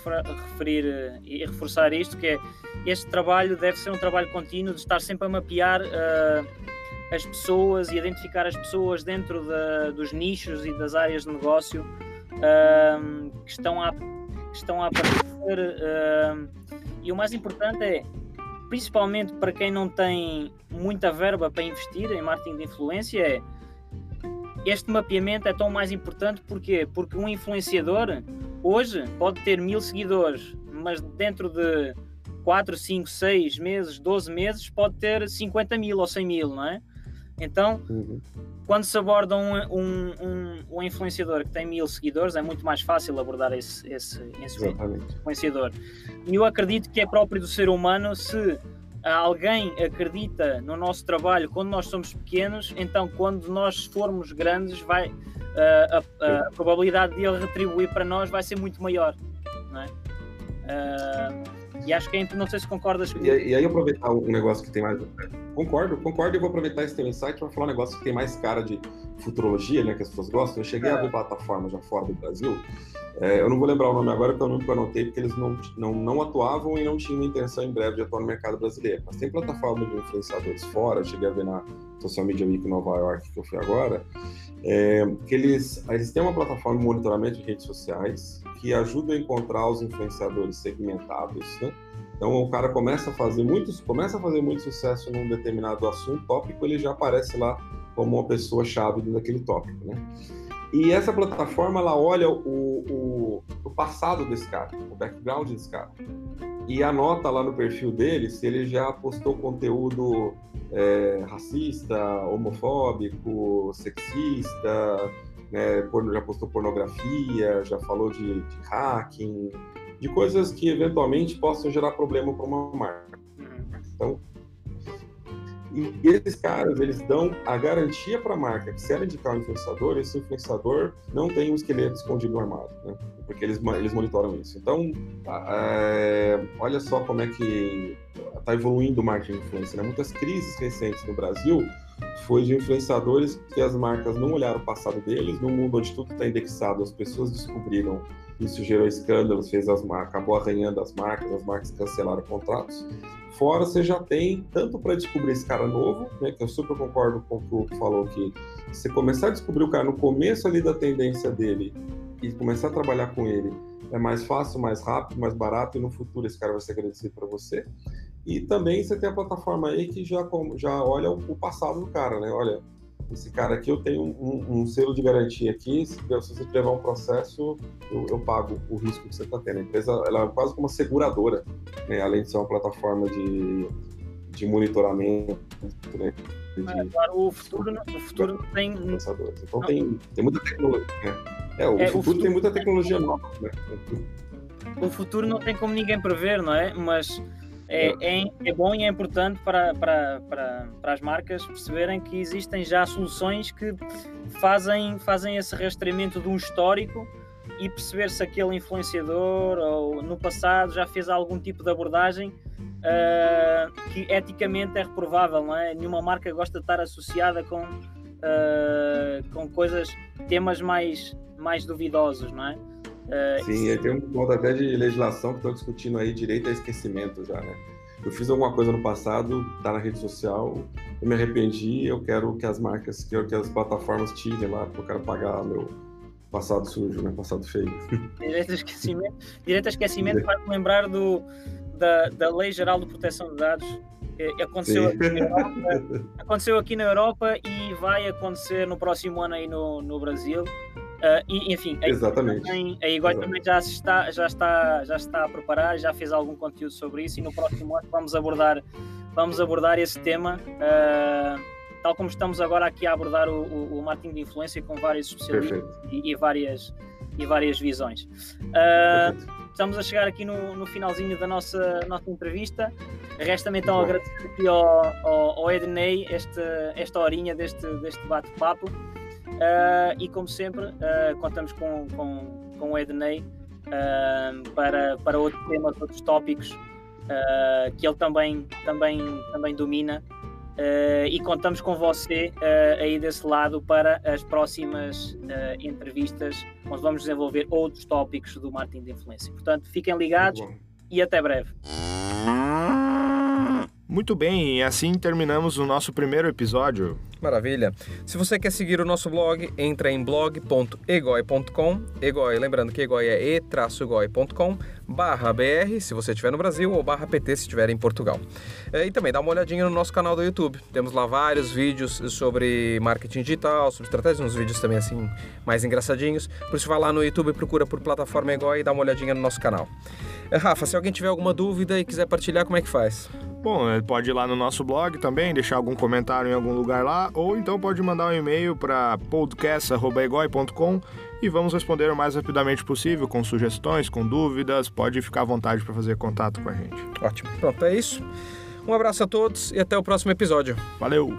referir eh, e reforçar isto, que é este trabalho deve ser um trabalho contínuo de estar sempre a mapear uh, as pessoas e identificar as pessoas dentro de, dos nichos e das áreas de negócio uh, que estão a, estão a aparecer uh, e o mais importante é principalmente para quem não tem muita verba para investir em marketing de influência é este mapeamento é tão mais importante porque porque um influenciador hoje pode ter mil seguidores mas dentro de 4, 5, 6 meses, 12 meses pode ter 50 mil ou 100 mil, não é? Então, uhum. Quando se aborda um, um, um, um, influenciador que tem mil seguidores, é muito mais fácil abordar esse, esse, esse influenciador. E eu acredito que é próprio do ser humano se alguém acredita no nosso trabalho quando nós somos pequenos, então quando nós formos grandes, vai, a, a, a probabilidade de ele retribuir para nós vai ser muito maior. Não é? Uh, e acho que é, não sei se concordas comigo. E, e aí aproveitar um negócio que tem mais. Concordo, concordo e vou aproveitar esse teu insight para falar um negócio que tem mais cara de futurologia, né? Que as pessoas gostam. Eu cheguei é. a ver plataformas já fora do Brasil. É, eu não vou lembrar o nome agora, porque eu nunca anotei, porque eles não, não, não atuavam e não tinham intenção em breve de atuar no mercado brasileiro. Mas tem plataformas de influenciadores fora, eu cheguei a ver na Social Media Week Nova York, que eu fui agora, é, que eles, eles têm uma plataforma de monitoramento de redes sociais que ajuda a encontrar os influenciadores segmentados, né? Então o cara começa a fazer muitos, começa a fazer muito sucesso num determinado assunto, tópico, ele já aparece lá como uma pessoa chave daquele tópico, né? E essa plataforma ela olha o, o, o passado desse cara, o background desse cara e anota lá no perfil dele se ele já postou conteúdo é, racista, homofóbico, sexista, né, já postou pornografia, já falou de, de hacking, de coisas que eventualmente possam gerar problema para uma marca. Então, e esses caras, eles dão a garantia para a marca que se ela indicar um influenciador, esse influenciador não tem um esqueleto escondido no armário, né? Porque eles, eles monitoram isso. Então, é, olha só como é que está evoluindo o marketing de influência. Né? Muitas crises recentes no Brasil foi de influenciadores que as marcas não olharam o passado deles, num mundo onde tudo está indexado, as pessoas descobriram, isso gerou escândalos, fez as marcas, acabou arranhando as marcas, as marcas cancelaram contratos. Fora você já tem tanto para descobrir esse cara novo, né, que eu super concordo com o que falou que você começar a descobrir o cara no começo ali da tendência dele e começar a trabalhar com ele é mais fácil, mais rápido, mais barato e no futuro esse cara vai ser agradecido para você. E também você tem a plataforma aí que já, já olha o passado do cara, né? Olha, esse cara aqui eu tenho um, um selo de garantia aqui, se, você levar um processo, eu, eu, pago o risco que você está tendo. A empresa ela é quase como uma seguradora, né? além de ser uma plataforma de, de monitoramento. Né? De, é, claro, o futuro, o futuro não tem. Então tem, tem muita tecnologia. Né? É, o, é, futuro o, futuro tem muita tecnologia nova. Né? O futuro não tem como ninguém prever, não é? Mas é, é, é, bom e é importante para, para, para, para as marcas perceberem que existem já soluções que fazem, fazem esse rastreamento de um histórico e perceber se aquele influenciador ou no passado já fez algum tipo de abordagem uh, que eticamente é reprovável, não é? Nenhuma marca gosta de estar associada com, uh, com coisas, temas mais, mais duvidosos, não é? É, Sim, e tem um ponto até de legislação que estão discutindo aí, direito a esquecimento já, né? Eu fiz alguma coisa no passado, tá na rede social, eu me arrependi, eu quero que as marcas, quero que as plataformas tirem lá, porque eu quero pagar meu passado sujo, né? Passado feio. Direito a esquecimento, direito a esquecimento faz-me lembrar do, da, da Lei Geral de Proteção de Dados, aconteceu aqui, Europa, aconteceu aqui, na Europa, e vai acontecer no próximo ano aí no, no Brasil. Uh, e, enfim, a Exatamente. Também, a Igor também já está, já, está, já está a preparar, já fez algum conteúdo sobre isso e no próximo ano vamos abordar, vamos abordar esse tema, uh, tal como estamos agora aqui a abordar o, o, o marketing de influência com vários especialistas e, e, várias, e várias visões. Uh, estamos a chegar aqui no, no finalzinho da nossa, nossa entrevista. Resta-me então agradecer aqui ao, ao, ao Ednei esta, esta horinha deste, deste bate-papo. Uh, e como sempre, uh, contamos com, com, com o Ednei uh, para, para outros temas, outros tópicos que ele também, também, também domina. e contamos com você aí desse lado para as próximas entrevistas, onde vamos desenvolver outros tópicos do marketing de influência. Portanto, fiquem ligados e até breve. Muito bem, e assim terminamos o nosso primeiro episódio. Maravilha. Se você quer seguir o nosso blog, entra em blog.egoi.com. Egoi, lembrando que egoi é e-goi.com. barra BR, se você estiver no Brasil, ou barra PT, se estiver em Portugal. É, e também dá uma olhadinha no nosso canal do YouTube. Temos lá vários vídeos sobre marketing digital, sobre estratégias, uns vídeos também assim mais engraçadinhos. Por isso vai lá no YouTube, procura por plataforma Egoi e dá uma olhadinha no nosso canal. É, Rafa, se alguém tiver alguma dúvida e quiser partilhar, como é que faz? Bom, ele pode ir lá no nosso blog também, deixar algum comentário em algum lugar lá, ou então pode mandar um e-mail para podcast.egoi.com e vamos responder o mais rapidamente possível, com sugestões, com dúvidas. Pode ficar à vontade para fazer contato com a gente. Ótimo. Pronto, é isso. Um abraço a todos e até o próximo episódio. Valeu!